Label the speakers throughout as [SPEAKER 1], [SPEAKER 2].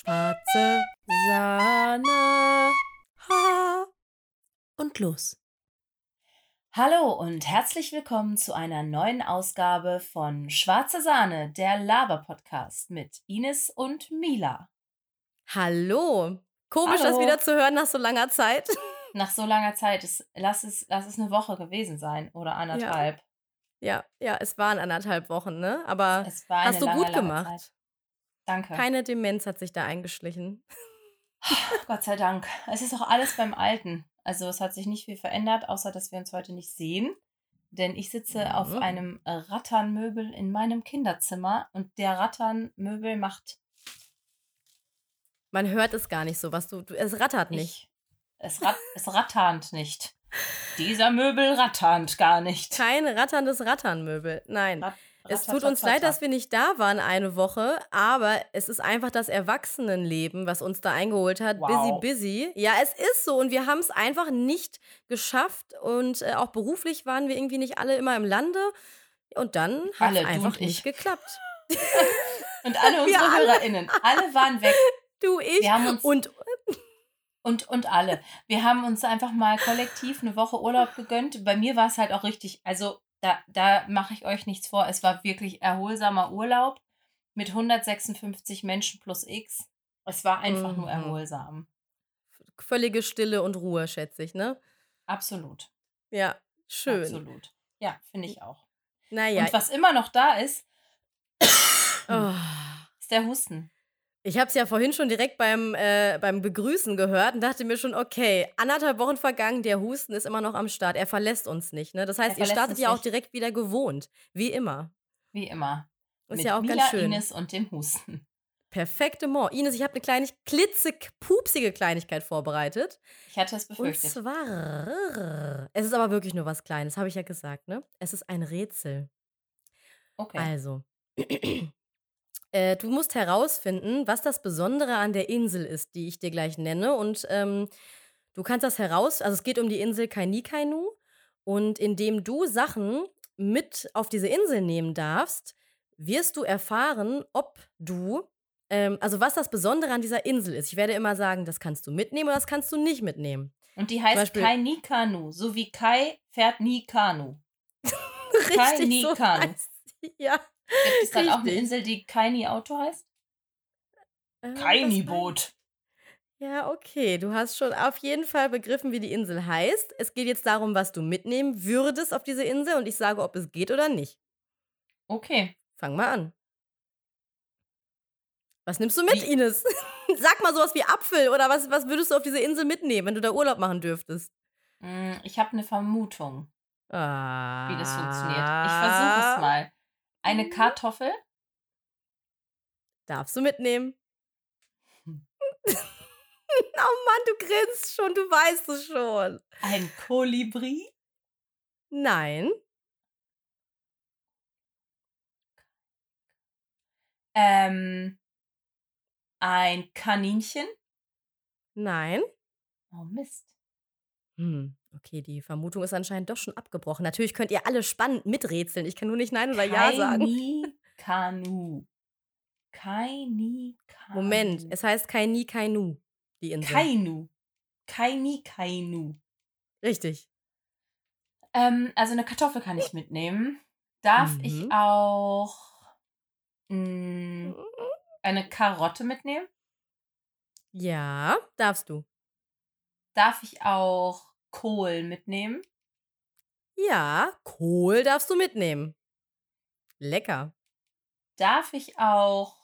[SPEAKER 1] Schwarze Sahne. Ha. Und los.
[SPEAKER 2] Hallo und herzlich willkommen zu einer neuen Ausgabe von Schwarze Sahne, der Laber-Podcast mit Ines und Mila.
[SPEAKER 1] Hallo. Komisch,
[SPEAKER 2] Hallo.
[SPEAKER 1] das wieder zu hören nach so langer Zeit.
[SPEAKER 2] Nach so langer Zeit, es, lass, es, lass es eine Woche gewesen sein oder anderthalb.
[SPEAKER 1] Ja, ja, es waren anderthalb Wochen, ne? Aber hast du
[SPEAKER 2] lange,
[SPEAKER 1] gut gemacht.
[SPEAKER 2] Zeit. Danke.
[SPEAKER 1] Keine Demenz hat sich da eingeschlichen.
[SPEAKER 2] Gott sei Dank. Es ist auch alles beim Alten. Also es hat sich nicht viel verändert, außer dass wir uns heute nicht sehen. Denn ich sitze auf
[SPEAKER 1] Mhm.
[SPEAKER 2] einem Ratternmöbel in meinem Kinderzimmer und der Ratternmöbel macht
[SPEAKER 1] Man hört es gar nicht so, was du. du es rattert nicht.
[SPEAKER 2] Ich, es, rat, es ratternd nicht. Dieser Möbel ratternd gar nicht.
[SPEAKER 1] Kein ratterndes Ratternmöbel. Nein.
[SPEAKER 2] Rat-
[SPEAKER 1] Es tut uns leid, dass wir nicht da waren eine Woche, aber es ist einfach das Erwachsenenleben, was uns da eingeholt hat.
[SPEAKER 2] Wow.
[SPEAKER 1] Busy, busy. Ja, es ist so und wir haben es einfach nicht geschafft und äh, auch beruflich waren wir irgendwie nicht alle immer im Lande und dann hat es einfach nicht geklappt.
[SPEAKER 2] Und alle unsere
[SPEAKER 1] alle.
[SPEAKER 2] HörerInnen, alle waren weg.
[SPEAKER 1] Du, ich
[SPEAKER 2] Wir haben uns
[SPEAKER 1] und
[SPEAKER 2] und, und alle. Wir haben uns einfach mal kollektiv eine Woche Urlaub gegönnt. Bei mir war es halt auch richtig, also da, da mache ich euch nichts vor. Es war wirklich erholsamer Urlaub mit 156 Menschen plus X. Es war einfach nur
[SPEAKER 1] Mhm.
[SPEAKER 2] erholsam.
[SPEAKER 1] völlige Stille und Ruhe, schätze ich, ne?
[SPEAKER 2] Absolut.
[SPEAKER 1] Ja, schön.
[SPEAKER 2] Absolut. Ja, finde ich auch.
[SPEAKER 1] Naja,
[SPEAKER 2] Und was immer noch da ist,
[SPEAKER 1] oh.
[SPEAKER 2] ist der Husten.
[SPEAKER 1] Ich habe es ja vorhin schon direkt beim, äh, beim Begrüßen gehört und dachte mir schon, okay, anderthalb Wochen vergangen, der Husten ist immer noch am Start. Er verlässt uns nicht. Ne? Das heißt, ihr startet ja auch direkt wieder gewohnt. Wie immer.
[SPEAKER 2] Wie immer.
[SPEAKER 1] Ist
[SPEAKER 2] mit
[SPEAKER 1] ja auch
[SPEAKER 2] Mila,
[SPEAKER 1] ganz schön.
[SPEAKER 2] Ines und dem Husten.
[SPEAKER 1] Perfekte Mor. Ines, ich habe eine kleine, klitzig, pupsige Kleinigkeit vorbereitet.
[SPEAKER 2] Ich hatte es
[SPEAKER 1] Und
[SPEAKER 2] befürchtet.
[SPEAKER 1] zwar, es ist aber wirklich nur was Kleines, habe ich ja gesagt, ne? Es ist ein Rätsel.
[SPEAKER 2] Okay.
[SPEAKER 1] Also, äh, du musst herausfinden, was das Besondere an der Insel ist, die ich dir gleich nenne. Und ähm, du kannst das heraus, also es geht um die Insel Kainikainu. Und indem du Sachen mit auf diese Insel nehmen darfst, wirst du erfahren, ob du, ähm, also was das Besondere an dieser Insel ist. Ich werde immer sagen, das kannst du mitnehmen oder das kannst du nicht mitnehmen.
[SPEAKER 2] Und die heißt Kai ni Kanu. So wie Kai fährt nie Kanu. Kai
[SPEAKER 1] Richtig,
[SPEAKER 2] ni
[SPEAKER 1] so
[SPEAKER 2] Kanu.
[SPEAKER 1] heißt sie. Ja.
[SPEAKER 2] Gibt es dann auch eine. Insel, die Kai ni Auto heißt?
[SPEAKER 1] Äh,
[SPEAKER 2] Kai
[SPEAKER 1] das
[SPEAKER 2] ni
[SPEAKER 1] weiß-
[SPEAKER 2] Boot.
[SPEAKER 1] Ja, okay. Du hast schon auf jeden Fall begriffen, wie die Insel heißt. Es geht jetzt darum, was du mitnehmen würdest auf diese Insel und ich sage, ob es geht oder nicht.
[SPEAKER 2] Okay.
[SPEAKER 1] Fang mal an. Was nimmst du mit,
[SPEAKER 2] Wie-
[SPEAKER 1] Ines? Sag mal sowas wie Apfel oder was, was würdest du auf diese Insel mitnehmen, wenn du da Urlaub machen dürftest?
[SPEAKER 2] Mm, Ich habe eine Vermutung,
[SPEAKER 1] Ah.
[SPEAKER 2] wie das funktioniert. Ich versuche es mal. Eine Kartoffel?
[SPEAKER 1] Darfst du mitnehmen?
[SPEAKER 2] Hm.
[SPEAKER 1] oh Mann, du grinst schon, du weißt es schon.
[SPEAKER 2] Ein Kolibri?
[SPEAKER 1] Nein.
[SPEAKER 2] Ähm, ein Kaninchen?
[SPEAKER 1] Nein.
[SPEAKER 2] Oh Mist.
[SPEAKER 1] Hm, okay, die Vermutung ist anscheinend doch schon abgebrochen. Natürlich könnt ihr alle spannend miträtseln. Ich kann nur nicht Nein oder Ja sagen.
[SPEAKER 2] Kaini Kanu. Kaini Kanu.
[SPEAKER 1] Moment, es heißt Kaini Kainu, die Insel.
[SPEAKER 2] Kainu. Kaini Kainu.
[SPEAKER 1] Richtig.
[SPEAKER 2] Ähm, also eine Kartoffel kann ich mitnehmen. Darf
[SPEAKER 1] Mhm.
[SPEAKER 2] ich auch mh, eine Karotte mitnehmen?
[SPEAKER 1] Ja, darfst du.
[SPEAKER 2] Darf ich auch Kohl mitnehmen?
[SPEAKER 1] Ja, Kohl darfst du mitnehmen. Lecker.
[SPEAKER 2] Darf ich auch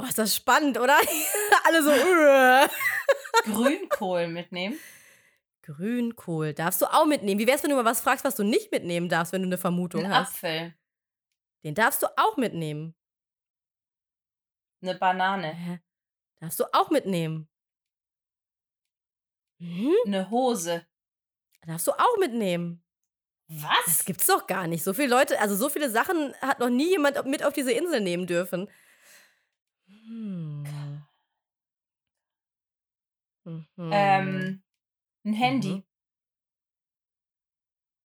[SPEAKER 1] Oh, ist das spannend, oder? Alle so.
[SPEAKER 2] Grünkohl mitnehmen?
[SPEAKER 1] Grünkohl darfst du auch mitnehmen. Wie wär's, wenn du mal was fragst, was du nicht mitnehmen darfst, wenn du eine Vermutung
[SPEAKER 2] Ein
[SPEAKER 1] hast?
[SPEAKER 2] Apfel?
[SPEAKER 1] Den darfst du auch mitnehmen.
[SPEAKER 2] Eine Banane?
[SPEAKER 1] Darfst du auch mitnehmen. Hm?
[SPEAKER 2] Eine Hose?
[SPEAKER 1] Darfst du auch mitnehmen. Das
[SPEAKER 2] Was?
[SPEAKER 1] gibt's doch gar nicht. So viele Leute, also so viele Sachen hat noch nie jemand mit auf diese Insel nehmen dürfen. Hm. Mhm.
[SPEAKER 2] Ähm, ein Handy?
[SPEAKER 1] Mhm.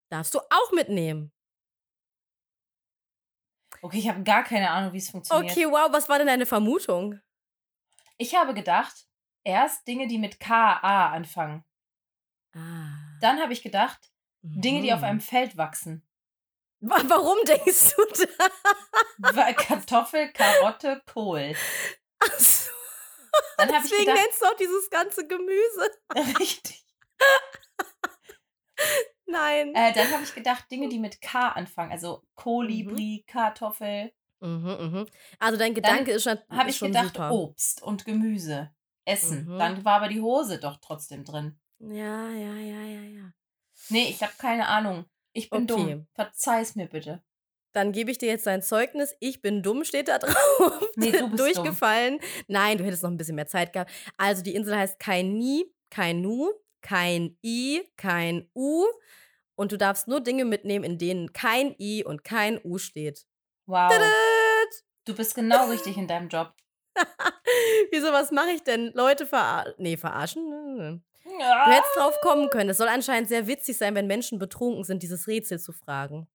[SPEAKER 1] Darfst du auch mitnehmen.
[SPEAKER 2] Okay, ich habe gar keine Ahnung, wie es funktioniert.
[SPEAKER 1] Okay, wow, was war denn deine Vermutung?
[SPEAKER 2] Ich habe gedacht, erst Dinge, die mit K-A anfangen.
[SPEAKER 1] Ah.
[SPEAKER 2] Dann habe ich gedacht, Dinge, die auf
[SPEAKER 1] Mhm.
[SPEAKER 2] einem Feld wachsen.
[SPEAKER 1] Wa- Warum denkst du da?
[SPEAKER 2] Weil Kartoffel, Karotte, Kohl.
[SPEAKER 1] Ach so.
[SPEAKER 2] Dann habe ich
[SPEAKER 1] Deswegen
[SPEAKER 2] gedacht,
[SPEAKER 1] nennst du auch dieses ganze Gemüse.
[SPEAKER 2] richtig.
[SPEAKER 1] Nein.
[SPEAKER 2] Äh, dann habe ich gedacht, Dinge, die mit K anfangen. Also Kolibri, Kartoffel.
[SPEAKER 1] Mhm, mhm. Also dein Gedanke ist schon,
[SPEAKER 2] Habe ich
[SPEAKER 1] schon
[SPEAKER 2] gedacht,
[SPEAKER 1] super.
[SPEAKER 2] Obst und Gemüse. Essen.
[SPEAKER 1] Mhm.
[SPEAKER 2] Dann war aber die Hose doch trotzdem drin.
[SPEAKER 1] Ja, ja, ja, ja, ja.
[SPEAKER 2] Nee, ich habe keine Ahnung. Ich bin
[SPEAKER 1] Okay.
[SPEAKER 2] dumm. Verzeih's mir bitte.
[SPEAKER 1] Dann gebe ich dir jetzt dein Zeugnis. Ich bin dumm, steht da drauf.
[SPEAKER 2] Nee, du bist
[SPEAKER 1] Durchgefallen. Nein, du hättest noch ein bisschen mehr Zeit gehabt. Also die Insel heißt kein Ni, kein Nu, kein I, kein U. Und du darfst nur Dinge mitnehmen, in denen kein I und kein U steht.
[SPEAKER 2] Wow. Du bist genau richtig in deinem Job.
[SPEAKER 1] Wieso, was mache ich denn? Leute verarschen? Nee, verarschen? Du
[SPEAKER 2] Ja.
[SPEAKER 1] hättest drauf kommen können. Es soll anscheinend sehr witzig sein, wenn Menschen betrunken sind, dieses Rätsel zu fragen.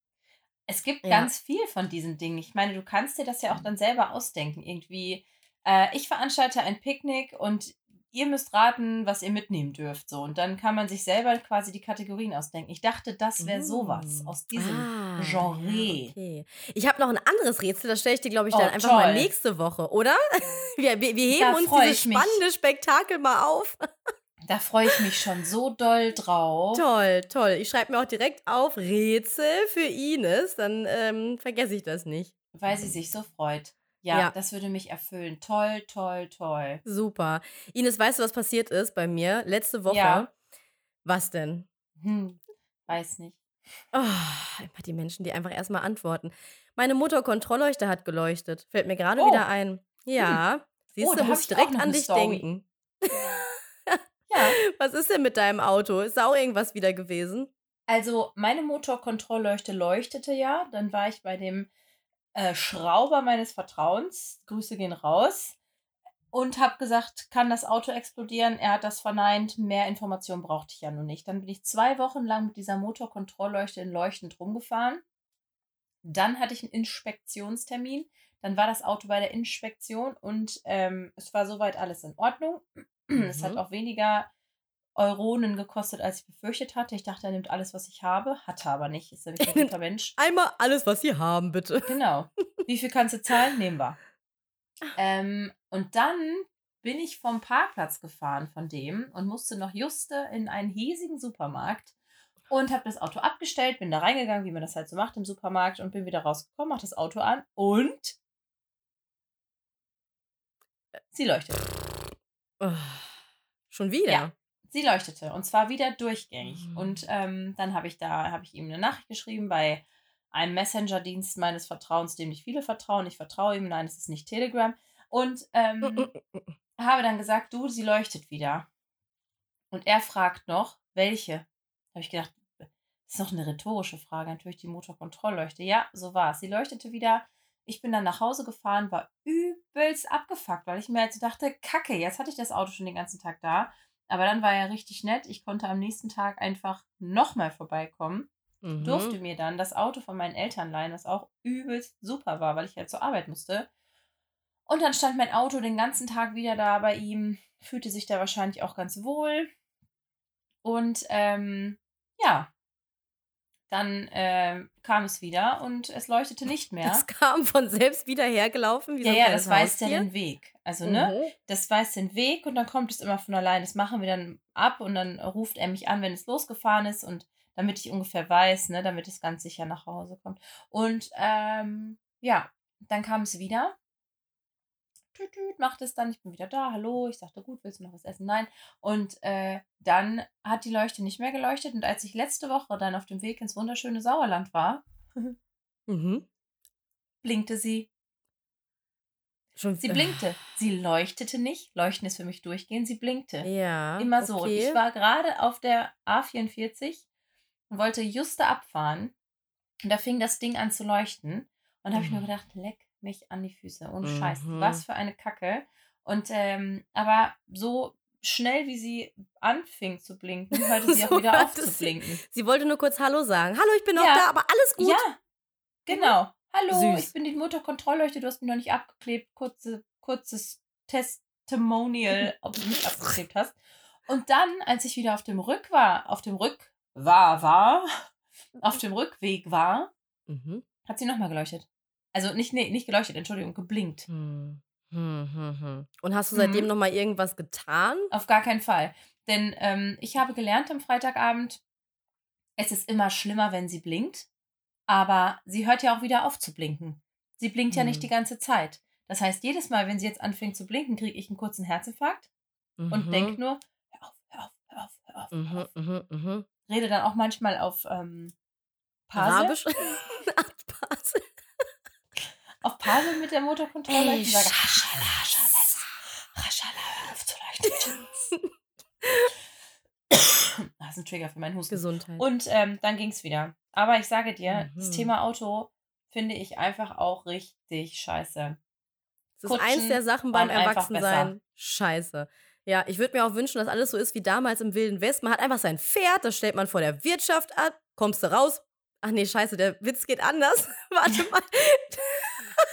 [SPEAKER 2] Es gibt
[SPEAKER 1] Ja.
[SPEAKER 2] ganz viel von diesen Dingen. Ich meine, du kannst dir das ja auch dann selber ausdenken. Irgendwie, äh, ich veranstalte ein Picknick und ihr müsst raten, was ihr mitnehmen dürft. So. Und dann kann man sich selber quasi die Kategorien ausdenken. Ich dachte, das wäre sowas
[SPEAKER 1] Mm.
[SPEAKER 2] aus diesem
[SPEAKER 1] Ah,
[SPEAKER 2] Genre.
[SPEAKER 1] Ja, okay. Ich habe noch ein anderes Rätsel, das stelle ich dir, glaube ich,
[SPEAKER 2] Oh,
[SPEAKER 1] dann einfach mal
[SPEAKER 2] toll.
[SPEAKER 1] nächste Woche, oder? Wir, wir, wir heben uns dieses
[SPEAKER 2] ich mich.
[SPEAKER 1] spannende Spektakel mal auf.
[SPEAKER 2] Da freue ich mich schon so doll drauf.
[SPEAKER 1] Toll, toll. Ich schreibe mir auch direkt auf Rätsel für Ines, dann ähm, vergesse ich das nicht.
[SPEAKER 2] Weil sie sich so freut. Ja,
[SPEAKER 1] Ja.
[SPEAKER 2] das würde mich erfüllen. Toll, toll, toll.
[SPEAKER 1] Super. Ines, weißt du, was passiert ist bei mir letzte Woche?
[SPEAKER 2] Ja.
[SPEAKER 1] Was denn?
[SPEAKER 2] Hm, weiß nicht.
[SPEAKER 1] Oh, immer die Menschen, die einfach erstmal antworten. Meine Motorkontrollleuchte hat geleuchtet. Fällt mir gerade
[SPEAKER 2] Oh.
[SPEAKER 1] wieder ein. Ja. Siehst
[SPEAKER 2] Oh,
[SPEAKER 1] du, muss ich direkt an dich
[SPEAKER 2] Story.
[SPEAKER 1] denken.
[SPEAKER 2] Ja.
[SPEAKER 1] Was ist denn mit deinem Auto? Ist da auch irgendwas wieder gewesen?
[SPEAKER 2] Also meine Motorkontrollleuchte leuchtete ja. Dann war ich bei dem äh, Schrauber meines Vertrauens. Grüße gehen raus. Und habe gesagt, kann das Auto explodieren? Er hat das verneint. Mehr Informationen brauchte ich ja nur nicht. Dann bin ich zwei Wochen lang mit dieser Motorkontrollleuchte in leuchtend rumgefahren. Dann hatte ich einen Inspektionstermin. Dann war das Auto bei der Inspektion und ähm, es war soweit alles in Ordnung. Es hat
[SPEAKER 1] Mhm.
[SPEAKER 2] auch weniger Euronen gekostet, als ich befürchtet hatte. Ich dachte, er nimmt alles, was ich habe. Hatte aber nicht. Ist nämlich ein guter Mensch.
[SPEAKER 1] Einmal alles, was Sie haben, bitte.
[SPEAKER 2] Genau. Wie viel kannst du zahlen? Nehmen wir. Ähm, und dann bin ich vom Parkplatz gefahren von dem und musste noch juste in einen hiesigen Supermarkt und habe das Auto abgestellt, bin da reingegangen, wie man das halt so macht im Supermarkt und bin wieder rausgekommen, mach das Auto an und sie leuchtete.
[SPEAKER 1] Oh, schon wieder?
[SPEAKER 2] Ja. Sie leuchtete und zwar wieder durchgängig.
[SPEAKER 1] Mhm.
[SPEAKER 2] Und ähm, dann habe ich da, habe ich ihm eine Nachricht geschrieben bei einem Messenger-Dienst meines Vertrauens, dem nicht viele vertrauen. Ich vertraue ihm, nein, es ist nicht Telegram. Und ähm,
[SPEAKER 1] Mm, mm, mm,
[SPEAKER 2] habe dann gesagt, du, sie leuchtet wieder. Und er fragt noch, welche? Habe ich gedacht, das ist noch eine rhetorische Frage, natürlich die Motorkontrollleuchte. Ja, so war es. Sie leuchtete wieder. Ich bin dann nach Hause gefahren, war übelst abgefuckt, weil ich mir halt so dachte, kacke, jetzt hatte ich das Auto schon den ganzen Tag da. Aber dann war er richtig nett. Ich konnte am nächsten Tag einfach nochmal vorbeikommen.
[SPEAKER 1] Mhm.
[SPEAKER 2] Durfte mir dann das Auto von meinen Eltern leihen, was auch übelst super war, weil ich halt zur Arbeit musste. Und dann stand mein Auto den ganzen Tag wieder da bei ihm, fühlte sich da wahrscheinlich auch ganz wohl. Und ähm, ja, dann ähm, kam es wieder und es leuchtete nicht mehr.
[SPEAKER 1] Das kam von selbst wieder hergelaufen. Wie so
[SPEAKER 2] ja, ja, das weist ja den Weg. Also, ne?
[SPEAKER 1] Mhm.
[SPEAKER 2] Das weist den Weg und dann kommt es immer von allein. Das machen wir dann ab und dann ruft er mich an, wenn es losgefahren ist und damit ich ungefähr weiß, ne, damit es ganz sicher nach Hause kommt. Und ähm, ja, dann kam es wieder. Tüt, tüt, macht es dann, ich bin wieder da, hallo, ich sagte, gut, willst du noch was essen? Nein. Und äh, dann hat die Leuchte nicht mehr geleuchtet und als ich letzte Woche dann auf dem Weg ins wunderschöne Sauerland war,
[SPEAKER 1] Mhm.
[SPEAKER 2] blinkte sie.
[SPEAKER 1] Schon,
[SPEAKER 2] Sie blinkte. Sie leuchtete nicht. Leuchten ist für mich durchgehen. Sie blinkte.
[SPEAKER 1] Ja.
[SPEAKER 2] Immer so. Und
[SPEAKER 1] okay.
[SPEAKER 2] ich war gerade auf der A44 und wollte juste abfahren. Und da fing das Ding an zu leuchten. Und da habe ich nur
[SPEAKER 1] Mhm.
[SPEAKER 2] gedacht, leck mich an die Füße. Und Scheiß,
[SPEAKER 1] Mhm.
[SPEAKER 2] was für eine Kacke. Und ähm, aber so schnell wie sie anfing zu blinken, hörte sie auch
[SPEAKER 1] So
[SPEAKER 2] wieder auf zu blinken.
[SPEAKER 1] Sie wollte nur kurz Hallo sagen. Hallo, ich bin noch
[SPEAKER 2] Ja.
[SPEAKER 1] da, aber alles gut.
[SPEAKER 2] Ja, genau. Hallo,
[SPEAKER 1] Süß.
[SPEAKER 2] ich bin die Motorkontrollleuchte, du hast mich noch nicht abgeklebt. Kurze, kurzes Testimonial, ob du mich abgeklebt hast. Und dann, als ich wieder auf dem Rück war, auf dem Rück war, war, auf dem Rückweg war,
[SPEAKER 1] Mhm.
[SPEAKER 2] hat sie nochmal geleuchtet. Also nicht, nee, nicht geleuchtet, Entschuldigung, geblinkt.
[SPEAKER 1] Hm. Hm, hm, hm. Und hast du seitdem
[SPEAKER 2] Mhm.
[SPEAKER 1] noch mal irgendwas getan?
[SPEAKER 2] Auf gar keinen Fall. Denn ähm, ich habe gelernt am Freitagabend, es ist immer schlimmer, wenn sie blinkt. Aber sie hört ja auch wieder auf zu blinken. Sie blinkt ja nicht
[SPEAKER 1] Hm.
[SPEAKER 2] die ganze Zeit. Das heißt, jedes Mal, wenn sie jetzt anfängt zu blinken, kriege ich einen kurzen Herzinfarkt und
[SPEAKER 1] Mhm.
[SPEAKER 2] denke nur, hör auf, hör auf, hör auf, hör auf. Hör
[SPEAKER 1] Mhm,
[SPEAKER 2] auf.
[SPEAKER 1] mhm, mhm.
[SPEAKER 2] Rede dann auch manchmal auf ähm, Pasel,
[SPEAKER 1] Basel.
[SPEAKER 2] auf Pasel mit der Motorkontrolle.
[SPEAKER 1] Ey,
[SPEAKER 2] Ich sage,
[SPEAKER 1] Schala,
[SPEAKER 2] Raschala, Raschala, hör auf zu leuchten. das ist ein Trigger für meinen Husten.
[SPEAKER 1] Gesundheit.
[SPEAKER 2] Und ähm, dann ging es wieder. Aber ich sage dir, das
[SPEAKER 1] Mhm.
[SPEAKER 2] Thema Auto finde ich einfach auch richtig scheiße.
[SPEAKER 1] Das ist eins
[SPEAKER 2] Kutschen
[SPEAKER 1] der Sachen beim Erwachsensein. Scheiße. Ja, ich würde mir auch wünschen, dass alles so ist wie damals im Wilden West. Man hat einfach sein Pferd, das stellt man vor der Wirtschaft ab, kommst du raus. Ach nee, scheiße, der Witz geht anders. Warte mal.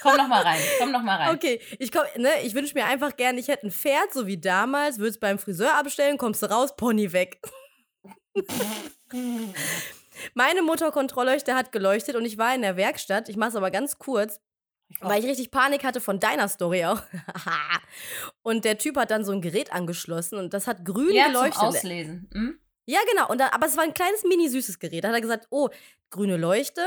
[SPEAKER 2] Komm noch mal rein, komm noch mal rein.
[SPEAKER 1] Okay, ich, komm, ne, ich wünsche mir einfach gerne, ich hätte ein Pferd, so wie damals, würde es beim Friseur abstellen, kommst du raus, Pony weg. Meine Motorkontrollleuchte hat geleuchtet und ich war in der Werkstatt. Ich mache es aber ganz kurz, weil ich richtig Panik hatte von deiner Story auch. und der Typ hat dann so ein Gerät angeschlossen und das hat grün
[SPEAKER 2] ja, zum
[SPEAKER 1] geleuchtet.
[SPEAKER 2] Auslesen. Hm?
[SPEAKER 1] Ja, genau. Und da, aber es war ein kleines, mini süßes Gerät. Da hat er gesagt, oh, grüne Leuchte,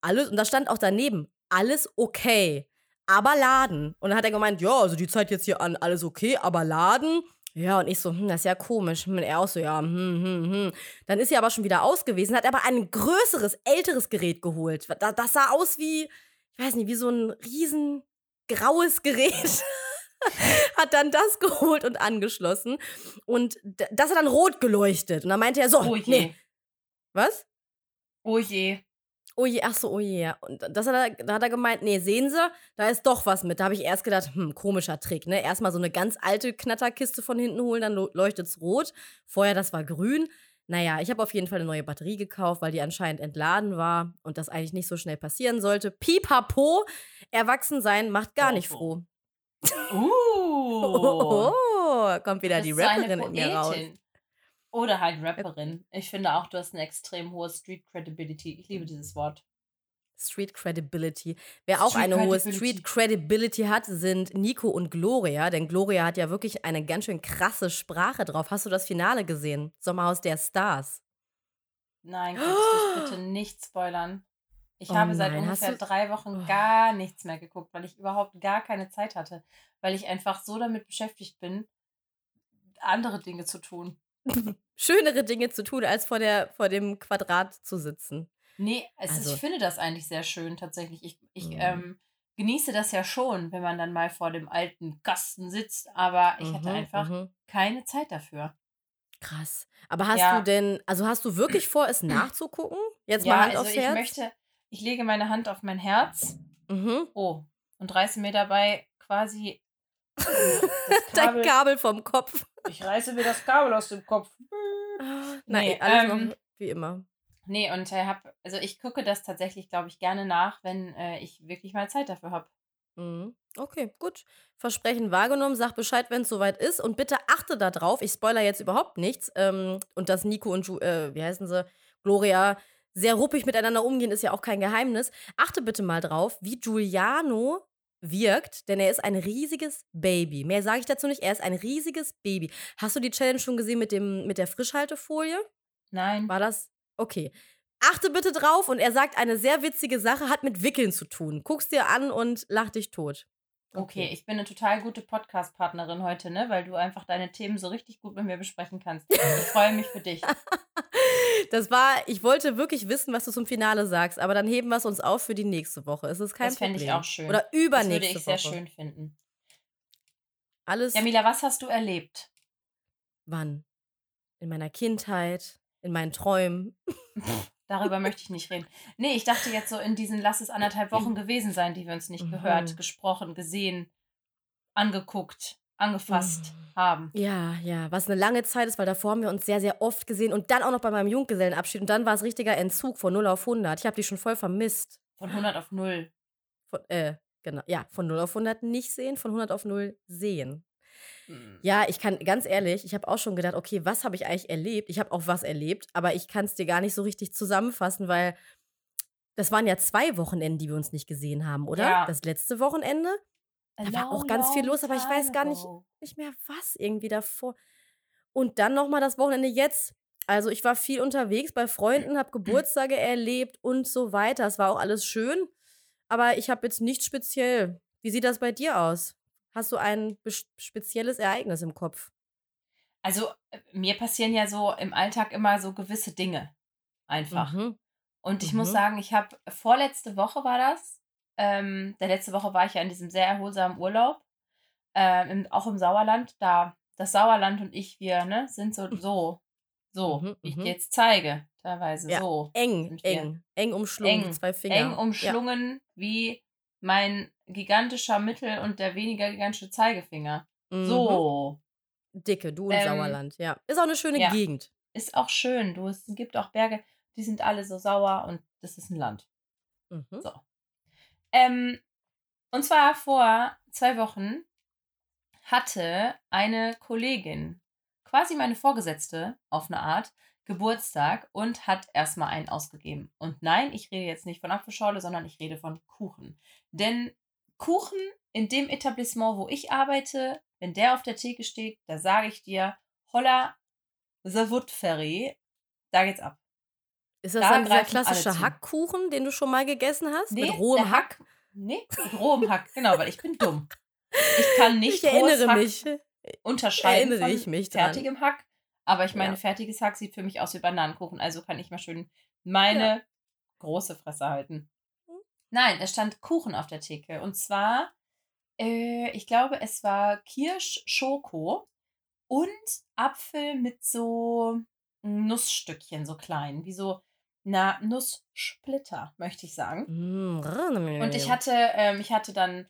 [SPEAKER 1] alles. Und da stand auch daneben, alles okay, aber laden. Und dann hat er gemeint, ja, also die Zeit jetzt hier an, alles okay, aber laden. Ja, und ich so, hm, das ist ja komisch. Und er auch so, ja, hm, hm, hm. Dann ist sie aber schon wieder aus gewesen, hat aber ein größeres, älteres Gerät geholt. Das, das sah aus wie, ich weiß nicht, wie so ein riesen graues Gerät. hat dann das geholt und angeschlossen. Und das hat dann rot geleuchtet. Und dann meinte er so,
[SPEAKER 2] Oh je.
[SPEAKER 1] nee. Was?
[SPEAKER 2] Oh je.
[SPEAKER 1] Oh je, ach so, oh je. Und das hat er, da hat er gemeint, nee, sehen Sie, da ist doch was mit. Da habe ich erst gedacht, hm, komischer Trick, ne? Erstmal so eine ganz alte Knatterkiste von hinten holen, dann leuchtet es rot. Vorher, das war grün. Naja, ich habe auf jeden Fall eine neue Batterie gekauft, weil die anscheinend entladen war und das eigentlich nicht so schnell passieren sollte. Pipapo, erwachsen sein macht gar nicht froh.
[SPEAKER 2] Uh.
[SPEAKER 1] Oh, kommt wieder die
[SPEAKER 2] Bist du eine
[SPEAKER 1] Rapperin in mir raus.
[SPEAKER 2] Oder halt Rapperin. Ich finde auch, du hast eine extrem hohe Street Credibility. Ich liebe dieses Wort.
[SPEAKER 1] Street Credibility. Wer auch
[SPEAKER 2] Street
[SPEAKER 1] eine hohe. Street Credibility hat, sind Nico und Gloria. Denn Gloria hat ja wirklich eine ganz schön krasse Sprache drauf. Hast du das Finale gesehen? Sommerhaus der Stars.
[SPEAKER 2] Nein, kannst du dich bitte nicht spoilern. Ich
[SPEAKER 1] Oh
[SPEAKER 2] habe seit
[SPEAKER 1] nein,
[SPEAKER 2] ungefähr drei Wochen
[SPEAKER 1] Oh.
[SPEAKER 2] gar nichts mehr geguckt, weil ich überhaupt gar keine Zeit hatte. Weil ich einfach so damit beschäftigt bin, andere Dinge zu tun.
[SPEAKER 1] Schönere Dinge zu tun, als vor, der, vor dem Quadrat zu sitzen.
[SPEAKER 2] Nee, es
[SPEAKER 1] Also-
[SPEAKER 2] ist, ich finde das eigentlich sehr schön tatsächlich. Ich, ich
[SPEAKER 1] Mhm.
[SPEAKER 2] ähm, genieße das ja schon, wenn man dann mal vor dem alten Kasten sitzt, aber ich hatte
[SPEAKER 1] Mhm,
[SPEAKER 2] einfach
[SPEAKER 1] mhm.
[SPEAKER 2] keine Zeit dafür.
[SPEAKER 1] Krass. Aber hast
[SPEAKER 2] Ja.
[SPEAKER 1] du denn, also hast du wirklich vor, es nachzugucken? Jetzt
[SPEAKER 2] ja,
[SPEAKER 1] mal Hand
[SPEAKER 2] also
[SPEAKER 1] aufs
[SPEAKER 2] ich
[SPEAKER 1] Herz.
[SPEAKER 2] möchte, ich lege meine Hand auf mein Herz,
[SPEAKER 1] Mhm.
[SPEAKER 2] oh, und reiße mir dabei quasi das
[SPEAKER 1] Dein
[SPEAKER 2] Kabel,
[SPEAKER 1] Kabel vom Kopf.
[SPEAKER 2] ich reiße mir das Kabel aus dem Kopf.
[SPEAKER 1] Nein,
[SPEAKER 2] Nee,
[SPEAKER 1] alles
[SPEAKER 2] ähm,
[SPEAKER 1] wie immer.
[SPEAKER 2] Nee, und äh, hab, also ich gucke das tatsächlich, glaube ich, gerne nach, wenn äh, ich wirklich mal Zeit dafür habe.
[SPEAKER 1] Mhm. Okay, gut. Versprechen wahrgenommen. Sag Bescheid, wenn es soweit ist. Und bitte achte darauf. Ich spoiler jetzt überhaupt nichts. Ähm, und dass Nico und Ju äh, wie heißen sie? Gloria sehr ruppig miteinander umgehen, ist ja auch kein Geheimnis. Achte bitte mal drauf, wie Giuliano wirkt, denn er ist ein riesiges Baby. Mehr sage ich dazu nicht. Er ist ein riesiges Baby. Hast du die Challenge schon gesehen mit, dem, mit der Frischhaltefolie?
[SPEAKER 2] Nein.
[SPEAKER 1] War das? Okay. Achte bitte drauf und er sagt eine sehr witzige Sache, hat mit Wickeln zu tun. Guck's dir an und lach dich tot.
[SPEAKER 2] Okay, ich bin eine total gute Podcast-Partnerin heute, ne? Weil du einfach deine Themen so richtig gut mit mir besprechen kannst. Ich freue mich für dich.
[SPEAKER 1] Das war, ich wollte wirklich wissen, was du zum Finale sagst, aber dann heben wir es uns auf für die nächste Woche. Es ist kein
[SPEAKER 2] Das fände
[SPEAKER 1] Problem.
[SPEAKER 2] ich auch schön.
[SPEAKER 1] Oder
[SPEAKER 2] Das würde
[SPEAKER 1] übernächste
[SPEAKER 2] ich sehr
[SPEAKER 1] Woche.
[SPEAKER 2] schön finden.
[SPEAKER 1] Alles
[SPEAKER 2] Jamila, was hast du erlebt?
[SPEAKER 1] wann? In meiner Kindheit, in meinen Träumen.
[SPEAKER 2] Darüber möchte ich nicht reden. Nee, ich dachte jetzt so in diesen lass es anderthalb Wochen gewesen sein, die wir uns nicht gehört,
[SPEAKER 1] Mhm.
[SPEAKER 2] gesprochen, gesehen, angeguckt, angefasst
[SPEAKER 1] Mhm.
[SPEAKER 2] haben.
[SPEAKER 1] Ja, ja, was eine lange Zeit ist, weil davor haben wir uns sehr, sehr oft gesehen und dann auch noch bei meinem Junggesellenabschied und dann war es richtiger Entzug von 0 auf 100. Ich habe dich schon voll vermisst.
[SPEAKER 2] Von 100 auf 0.
[SPEAKER 1] Von, äh, genau. Ja, von 0 auf 100 nicht sehen, von 100 auf 0 sehen.
[SPEAKER 2] Hm.
[SPEAKER 1] Ja, ich kann, ganz ehrlich, ich habe auch schon gedacht, okay, was habe ich eigentlich erlebt? Ich habe auch was erlebt, aber ich kann es dir gar nicht so richtig zusammenfassen, weil das waren ja zwei Wochenenden, die wir uns nicht gesehen haben, oder?
[SPEAKER 2] Ja.
[SPEAKER 1] Das letzte Wochenende, da war auch
[SPEAKER 2] long,
[SPEAKER 1] ganz viel
[SPEAKER 2] long
[SPEAKER 1] los, aber ich weiß gar nicht, nicht mehr was irgendwie davor. Und dann nochmal das Wochenende jetzt. Also ich war viel unterwegs bei Freunden, habe Geburtstage erlebt und so weiter. Es war auch alles schön, aber ich habe jetzt nichts speziell. Wie sieht das bei dir aus? Hast du ein spezielles Ereignis im Kopf?
[SPEAKER 2] Also, äh, mir passieren ja so im Alltag immer so gewisse Dinge. Einfach.
[SPEAKER 1] Mhm.
[SPEAKER 2] Und ich muss
[SPEAKER 1] Mhm.
[SPEAKER 2] sagen, ich habe vorletzte Woche war das. Ähm, der letzte Woche war ich ja in diesem sehr erholsamen Urlaub. Ähm, im, auch im Sauerland. Da das Sauerland und ich, wir, ne, sind so, so, so,
[SPEAKER 1] Mhm,
[SPEAKER 2] wie ich
[SPEAKER 1] mhm.
[SPEAKER 2] dir jetzt zeige. Teilweise
[SPEAKER 1] Ja,
[SPEAKER 2] so.
[SPEAKER 1] eng, eng, eng umschlungen,
[SPEAKER 2] Eng,
[SPEAKER 1] zwei Finger.
[SPEAKER 2] eng
[SPEAKER 1] Ja.
[SPEAKER 2] umschlungen wie mein gigantischer Mittel- und der weniger gigantische Zeigefinger.
[SPEAKER 1] Mhm.
[SPEAKER 2] So.
[SPEAKER 1] Dicke, du und
[SPEAKER 2] Ähm,
[SPEAKER 1] Sauerland, ja. Ist auch eine schöne
[SPEAKER 2] ja.
[SPEAKER 1] Gegend.
[SPEAKER 2] Ist auch schön. Du, es gibt auch Berge, die sind alle so sauer und das ist ein Land.
[SPEAKER 1] Mhm.
[SPEAKER 2] So. Ähm, und zwar vor zwei Wochen hatte eine Kollegin, quasi meine Vorgesetzte auf eine Art, Geburtstag und hat erstmal einen ausgegeben. Und nein, ich rede jetzt nicht von Apfelschorle, sondern ich rede von Kuchen. Denn Kuchen in dem Etablissement, wo ich arbeite, wenn der auf der Theke steht, da sage ich dir, holla, the Wood Ferry, da geht's ab.
[SPEAKER 1] Ist das
[SPEAKER 2] Da
[SPEAKER 1] dann dieser klassische. Hackkuchen, den du schon mal gegessen hast?
[SPEAKER 2] Nee,
[SPEAKER 1] mit rohem
[SPEAKER 2] der
[SPEAKER 1] Hack?
[SPEAKER 2] Nee, mit rohem Hack, genau, weil ich bin dumm. Ich kann nicht
[SPEAKER 1] ich erinnere
[SPEAKER 2] Hack
[SPEAKER 1] mich.
[SPEAKER 2] unterscheiden
[SPEAKER 1] erinnere
[SPEAKER 2] von
[SPEAKER 1] ich mich dran.
[SPEAKER 2] fertigem Hack. Aber ich meine,
[SPEAKER 1] Ja.
[SPEAKER 2] fertiges Hack sieht für mich aus wie Bananenkuchen, also kann ich mal schön meine große Fresse halten. Nein, es stand Kuchen auf der Theke. Und zwar, äh, ich glaube, es war Kirsch-Schoko und Apfel mit so Nussstückchen, so klein, wie so, na, Nusssplitter, möchte ich sagen.
[SPEAKER 1] Mm,
[SPEAKER 2] Und ich hatte, ähm, ich hatte dann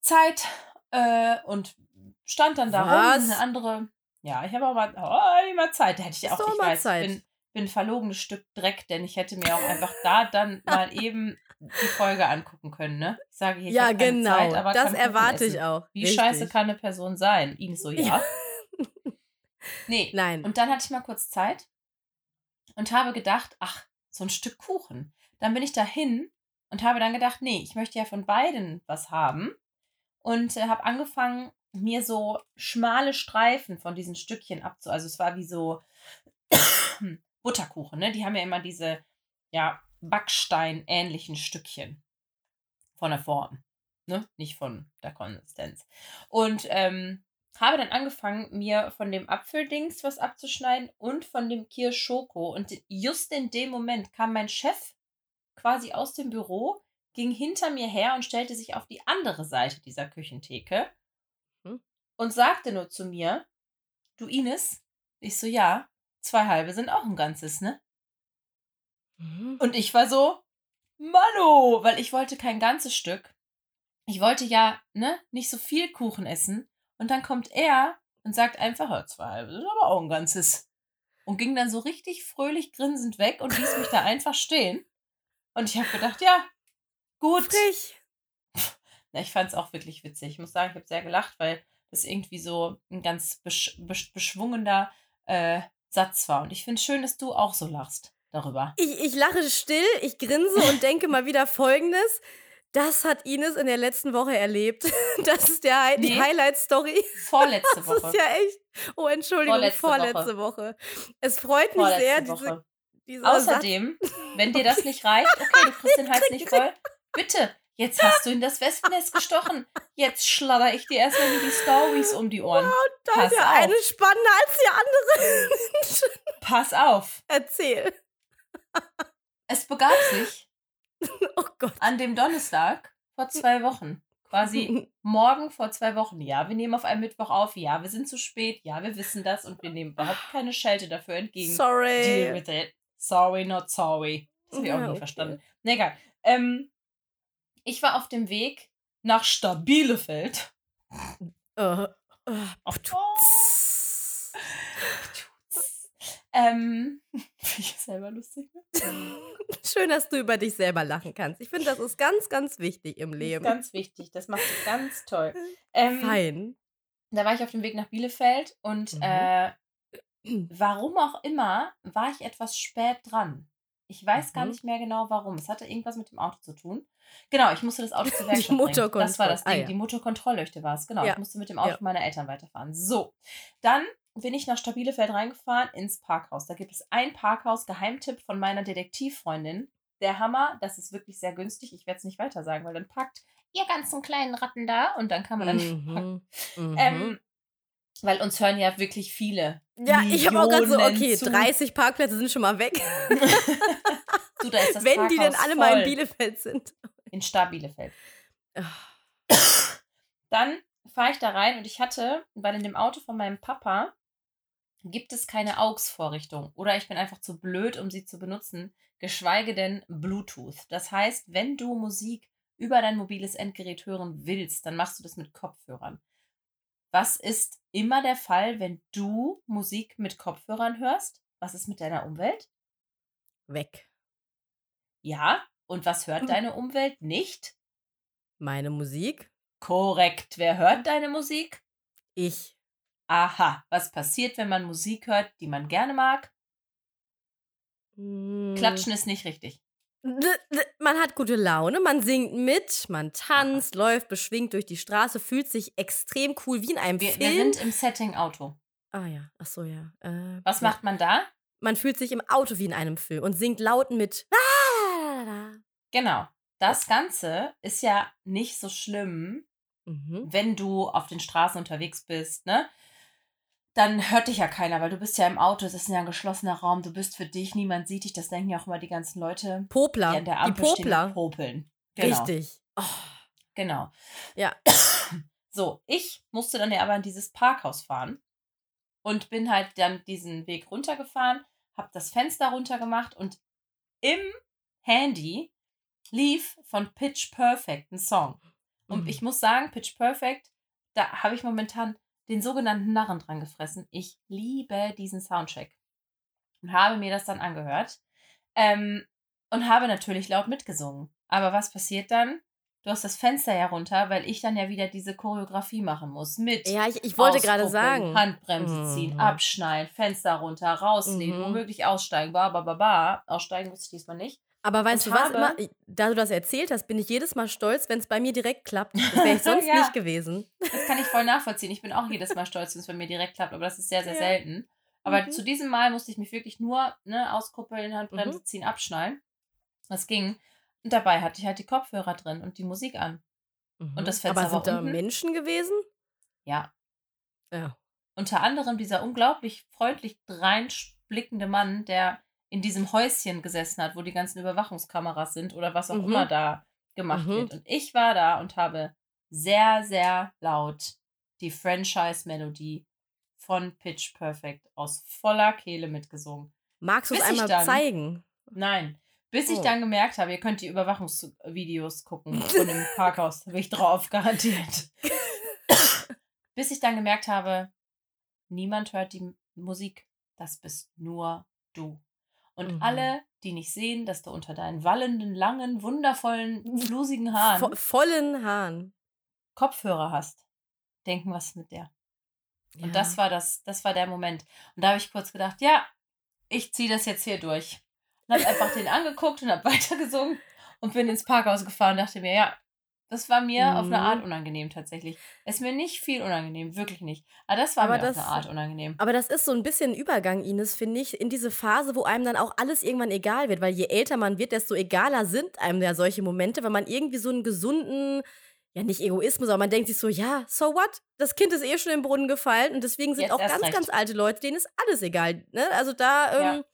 [SPEAKER 2] Zeit äh, und stand dann da rum.
[SPEAKER 1] Was?
[SPEAKER 2] Eine andere. Ja, ich habe auch mal, oh, immer Zeit. Da hätte ich auch, ich
[SPEAKER 1] mal
[SPEAKER 2] weiß,
[SPEAKER 1] Zeit?
[SPEAKER 2] ich bin, bin ein verlogenes Stück Dreck, denn ich hätte mir auch einfach da dann mal eben die Folge angucken können, ne? Ich sage hier, ich
[SPEAKER 1] ja, genau.
[SPEAKER 2] Zeit, aber
[SPEAKER 1] das erwarte ich auch.
[SPEAKER 2] Wie
[SPEAKER 1] Richtig.
[SPEAKER 2] scheiße kann eine Person sein? Ines so, ja. Nee,
[SPEAKER 1] Nein.
[SPEAKER 2] und dann hatte ich mal kurz Zeit und habe gedacht, ach, so ein Stück Kuchen. Dann bin ich dahin und habe dann gedacht, nee, ich möchte ja von beiden was haben. Und äh, habe angefangen, mir so schmale Streifen von diesen Stückchen abzu. Also es war wie so Butterkuchen, ne? Die haben ja immer diese, ja, Backstein-ähnlichen Stückchen von der Form. Ne? Nicht von der Konsistenz. Und ähm, habe dann angefangen, mir von dem Apfeldings was abzuschneiden und von dem Kirschschoko. Und just in dem Moment kam mein Chef quasi aus dem Büro, ging hinter mir her und stellte sich auf die andere Seite dieser Küchentheke
[SPEAKER 1] Hm.
[SPEAKER 2] und sagte nur zu mir, du Ines, ich so, ja, zwei halbe sind auch ein ganzes, ne?
[SPEAKER 1] Mhm.
[SPEAKER 2] Und ich war so, Mano, weil ich wollte kein ganzes Stück. Ich wollte ja, ne, nicht so viel Kuchen essen. Und dann kommt er und sagt einfach, ja, zwei halbe sind aber auch ein ganzes. Und ging dann so richtig fröhlich grinsend weg und ließ mich da einfach stehen. Und ich habe gedacht, ja, gut.
[SPEAKER 1] Frech.
[SPEAKER 2] Na, ich fand es auch wirklich witzig. Ich muss sagen, ich habe sehr gelacht, weil das irgendwie so ein ganz besch besch beschwungener äh, Satz war. Und ich finde es schön, dass du auch so lachst darüber.
[SPEAKER 1] Ich, ich lache still, ich grinse und denke mal wieder Folgendes. Das hat Ines in der letzten Woche erlebt. Das ist der, die
[SPEAKER 2] Nee.
[SPEAKER 1] Highlight-Story.
[SPEAKER 2] Vorletzte
[SPEAKER 1] Das
[SPEAKER 2] Woche.
[SPEAKER 1] ist ja echt. Oh, Entschuldigung,
[SPEAKER 2] Vorletzte
[SPEAKER 1] vorletzte, Woche. Es freut mich
[SPEAKER 2] Vorletzte
[SPEAKER 1] sehr, diese,
[SPEAKER 2] Woche.
[SPEAKER 1] dieser Satz.
[SPEAKER 2] Außerdem, wenn dir das nicht reicht, okay, du kriegst den Hals nicht voll, bitte, jetzt hast du in das Wespennest gestochen. Jetzt schladder ich dir erstmal die Stories um die Ohren.
[SPEAKER 1] Da
[SPEAKER 2] Pass
[SPEAKER 1] ist ja
[SPEAKER 2] auf.
[SPEAKER 1] eine spannender als die andere.
[SPEAKER 2] Pass auf.
[SPEAKER 1] Erzähl.
[SPEAKER 2] Es begab sich
[SPEAKER 1] Oh
[SPEAKER 2] an dem Donnerstag vor zwei Wochen. Quasi morgen vor zwei Wochen. Ja, wir nehmen auf einem Mittwoch auf. Ja, wir sind zu spät. Ja, wir wissen das und wir nehmen überhaupt keine Schelte dafür entgegen. Deal
[SPEAKER 1] Sorry.
[SPEAKER 2] with it. Sorry, not sorry. Das habe ich auch
[SPEAKER 1] Ja,
[SPEAKER 2] nie
[SPEAKER 1] okay.
[SPEAKER 2] verstanden. Na egal. Ähm, ich war auf dem Weg nach Stabilefeld.
[SPEAKER 1] Äh, äh,
[SPEAKER 2] Oh,
[SPEAKER 1] ptz.
[SPEAKER 2] Ähm, finde ich selber lustig.
[SPEAKER 1] Schön, dass du über dich selber lachen kannst. Ich finde, das ist ganz, ganz wichtig im Leben.
[SPEAKER 2] ganz wichtig. Das machst du ganz toll. Ähm,
[SPEAKER 1] Fein.
[SPEAKER 2] da war ich auf dem Weg nach Bielefeld und
[SPEAKER 1] Mhm.
[SPEAKER 2] äh, warum auch immer war ich etwas spät dran. Ich weiß gar
[SPEAKER 1] Mhm.
[SPEAKER 2] nicht mehr genau warum. Es hatte irgendwas mit dem Auto zu tun. Genau, ich musste das Auto zur Werkstatt bringen. Das war das Ding.
[SPEAKER 1] ah, ja.
[SPEAKER 2] Die Motorkontrollleuchte war es. Genau,
[SPEAKER 1] Ja.
[SPEAKER 2] ich musste mit dem Auto
[SPEAKER 1] Ja.
[SPEAKER 2] meiner Eltern weiterfahren. So, dann bin ich nach Stabilefeld reingefahren ins Parkhaus. Da gibt es ein Parkhaus, Geheimtipp von meiner Detektivfreundin. Der Hammer, das ist wirklich sehr günstig. Ich werde es nicht weiter sagen, weil dann packt ihr ganzen kleinen Ratten da und dann kann man dann nicht packen.
[SPEAKER 1] Mhm. Mhm.
[SPEAKER 2] Ähm, weil uns hören ja wirklich viele.
[SPEAKER 1] ja, ich habe auch gerade so,
[SPEAKER 2] Millionen
[SPEAKER 1] okay,
[SPEAKER 2] zu.
[SPEAKER 1] 30 Parkplätze sind schon mal weg.
[SPEAKER 2] Du, da ist das
[SPEAKER 1] Wenn die denn
[SPEAKER 2] Parkhaus
[SPEAKER 1] alle mal in
[SPEAKER 2] voll.
[SPEAKER 1] Bielefeld sind.
[SPEAKER 2] In Star Bielefeld.
[SPEAKER 1] Ach,
[SPEAKER 2] Dann fahre ich da rein und ich hatte, weil in dem Auto von meinem Papa gibt es keine AUX-Vorrichtung oder ich bin einfach zu blöd, um sie zu benutzen, geschweige denn Bluetooth. Das heißt, wenn du Musik über dein mobiles Endgerät hören willst, dann machst du das mit Kopfhörern. Was ist immer der Fall, wenn du Musik mit Kopfhörern hörst? Was ist mit deiner Umwelt?
[SPEAKER 1] Weg.
[SPEAKER 2] Ja. Und was hört
[SPEAKER 1] Hm.
[SPEAKER 2] deine Umwelt nicht?
[SPEAKER 1] Meine Musik,
[SPEAKER 2] Korrekt. Wer hört deine Musik?
[SPEAKER 1] ich.
[SPEAKER 2] Aha. Was passiert, wenn man Musik hört, die man gerne mag?
[SPEAKER 1] Mm.
[SPEAKER 2] Klatschen ist nicht richtig.
[SPEAKER 1] Man hat gute Laune, man singt mit, man tanzt, läuft beschwingt durch die Straße, fühlt sich extrem cool wie in einem
[SPEAKER 2] Wir, wir
[SPEAKER 1] Film.
[SPEAKER 2] sind im Setting Auto.
[SPEAKER 1] ah ja, ach so ja. Äh,
[SPEAKER 2] Was
[SPEAKER 1] ja.
[SPEAKER 2] macht man da?
[SPEAKER 1] Man fühlt sich im Auto wie in einem Film und singt laut mit.
[SPEAKER 2] Genau. Das Ganze ist ja nicht so schlimm,
[SPEAKER 1] Mhm.
[SPEAKER 2] wenn du auf den Straßen unterwegs bist, ne? Dann hört dich ja keiner, weil du bist ja im Auto, es ist ja ein geschlossener Raum, du bist für dich, niemand sieht dich, das denken ja auch immer die ganzen Leute,
[SPEAKER 1] Popler.
[SPEAKER 2] die an der
[SPEAKER 1] die
[SPEAKER 2] Ampel stehen
[SPEAKER 1] Popler.
[SPEAKER 2] und popeln. Genau.
[SPEAKER 1] Richtig. Oh,
[SPEAKER 2] Genau.
[SPEAKER 1] Ja.
[SPEAKER 2] So, ich musste dann ja aber in dieses Parkhaus fahren und bin halt dann diesen Weg runtergefahren, habe das Fenster runtergemacht und im Handy lief von Pitch Perfect ein Song. Und
[SPEAKER 1] Mhm.
[SPEAKER 2] ich muss sagen, Pitch Perfect, da habe ich momentan den sogenannten Narren dran gefressen. Ich liebe diesen Soundtrack. Und habe mir das dann angehört. Ähm, und habe natürlich laut mitgesungen. Aber was passiert dann? Du hast das Fenster ja runter, weil ich dann ja wieder diese Choreografie machen muss. Mit
[SPEAKER 1] Ja, ich, ich wollte gerade sagen.
[SPEAKER 2] Handbremse ziehen,
[SPEAKER 1] Mhm.
[SPEAKER 2] abschneiden, Fenster runter, rauslehnen,
[SPEAKER 1] Mhm.
[SPEAKER 2] womöglich aussteigen, ba, ba, ba, ba. Aussteigen musste ich diesmal nicht.
[SPEAKER 1] Aber weißt du was? Immer, da du das erzählt hast, bin ich jedes Mal stolz, wenn es bei mir direkt klappt. Das wäre ich sonst
[SPEAKER 2] Ja.
[SPEAKER 1] nicht gewesen.
[SPEAKER 2] Das kann ich voll nachvollziehen. Ich bin auch jedes Mal stolz, wenn es bei mir direkt klappt, aber das ist sehr, sehr
[SPEAKER 1] Ja.
[SPEAKER 2] selten. Aber
[SPEAKER 1] Mhm.
[SPEAKER 2] zu diesem Mal musste ich mich wirklich nur ne, auskuppeln, Handbremse
[SPEAKER 1] Mhm.
[SPEAKER 2] ziehen, abschnallen. Das ging. Und dabei hatte ich halt die Kopfhörer drin und die Musik an. Und das Fenster
[SPEAKER 1] Aber sind da
[SPEAKER 2] unten.
[SPEAKER 1] Menschen gewesen?
[SPEAKER 2] Ja.
[SPEAKER 1] Ja.
[SPEAKER 2] Unter anderem dieser unglaublich freundlich reinblickende Mann, der in diesem Häuschen gesessen hat, wo die ganzen Überwachungskameras sind oder was auch
[SPEAKER 1] Mhm.
[SPEAKER 2] immer da gemacht
[SPEAKER 1] Mhm.
[SPEAKER 2] wird. Und ich war da und habe sehr, sehr laut die Franchise-Melodie von Pitch Perfect aus voller Kehle mitgesungen.
[SPEAKER 1] Magst du es
[SPEAKER 2] ich
[SPEAKER 1] einmal
[SPEAKER 2] dann-
[SPEAKER 1] zeigen?
[SPEAKER 2] Nein. Bis ich
[SPEAKER 1] Oh.
[SPEAKER 2] dann gemerkt habe, ihr könnt die Überwachungsvideos gucken von dem Parkhaus, bin ich drauf, garantiert. Bis ich dann gemerkt habe, niemand hört die Musik, das bist nur du. Und
[SPEAKER 1] Mhm.
[SPEAKER 2] alle, die nicht sehen, dass du unter deinen wallenden, langen, wundervollen, flusigen Haaren
[SPEAKER 1] Vo vollen Haaren.
[SPEAKER 2] Kopfhörer hast, denken, was ist mit der?
[SPEAKER 1] Ja.
[SPEAKER 2] Und das war das, das war der Moment. Und da habe ich kurz gedacht, ja, ich ziehe das jetzt hier durch. Und habe einfach den angeguckt und habe weitergesungen und bin ins Parkhaus gefahren und dachte mir, ja, das war mir auf eine
[SPEAKER 1] Mhm.
[SPEAKER 2] Art unangenehm tatsächlich. Es ist mir nicht viel unangenehm, wirklich nicht. Aber das war
[SPEAKER 1] Aber
[SPEAKER 2] mir
[SPEAKER 1] das-
[SPEAKER 2] auf eine Art unangenehm.
[SPEAKER 1] Aber das ist so ein bisschen ein Übergang, Ines, finde ich, in diese Phase, wo einem dann auch alles irgendwann egal wird. Weil je älter man wird, desto egaler sind einem ja solche Momente, weil man irgendwie so einen gesunden, ja nicht Egoismus, aber man denkt sich so, ja, so what? Das Kind ist eh schon im Brunnen gefallen und deswegen sind
[SPEAKER 2] Jetzt
[SPEAKER 1] auch ganz,
[SPEAKER 2] recht.
[SPEAKER 1] ganz alte Leute, denen ist alles egal. Ne? Also da,
[SPEAKER 2] Ja.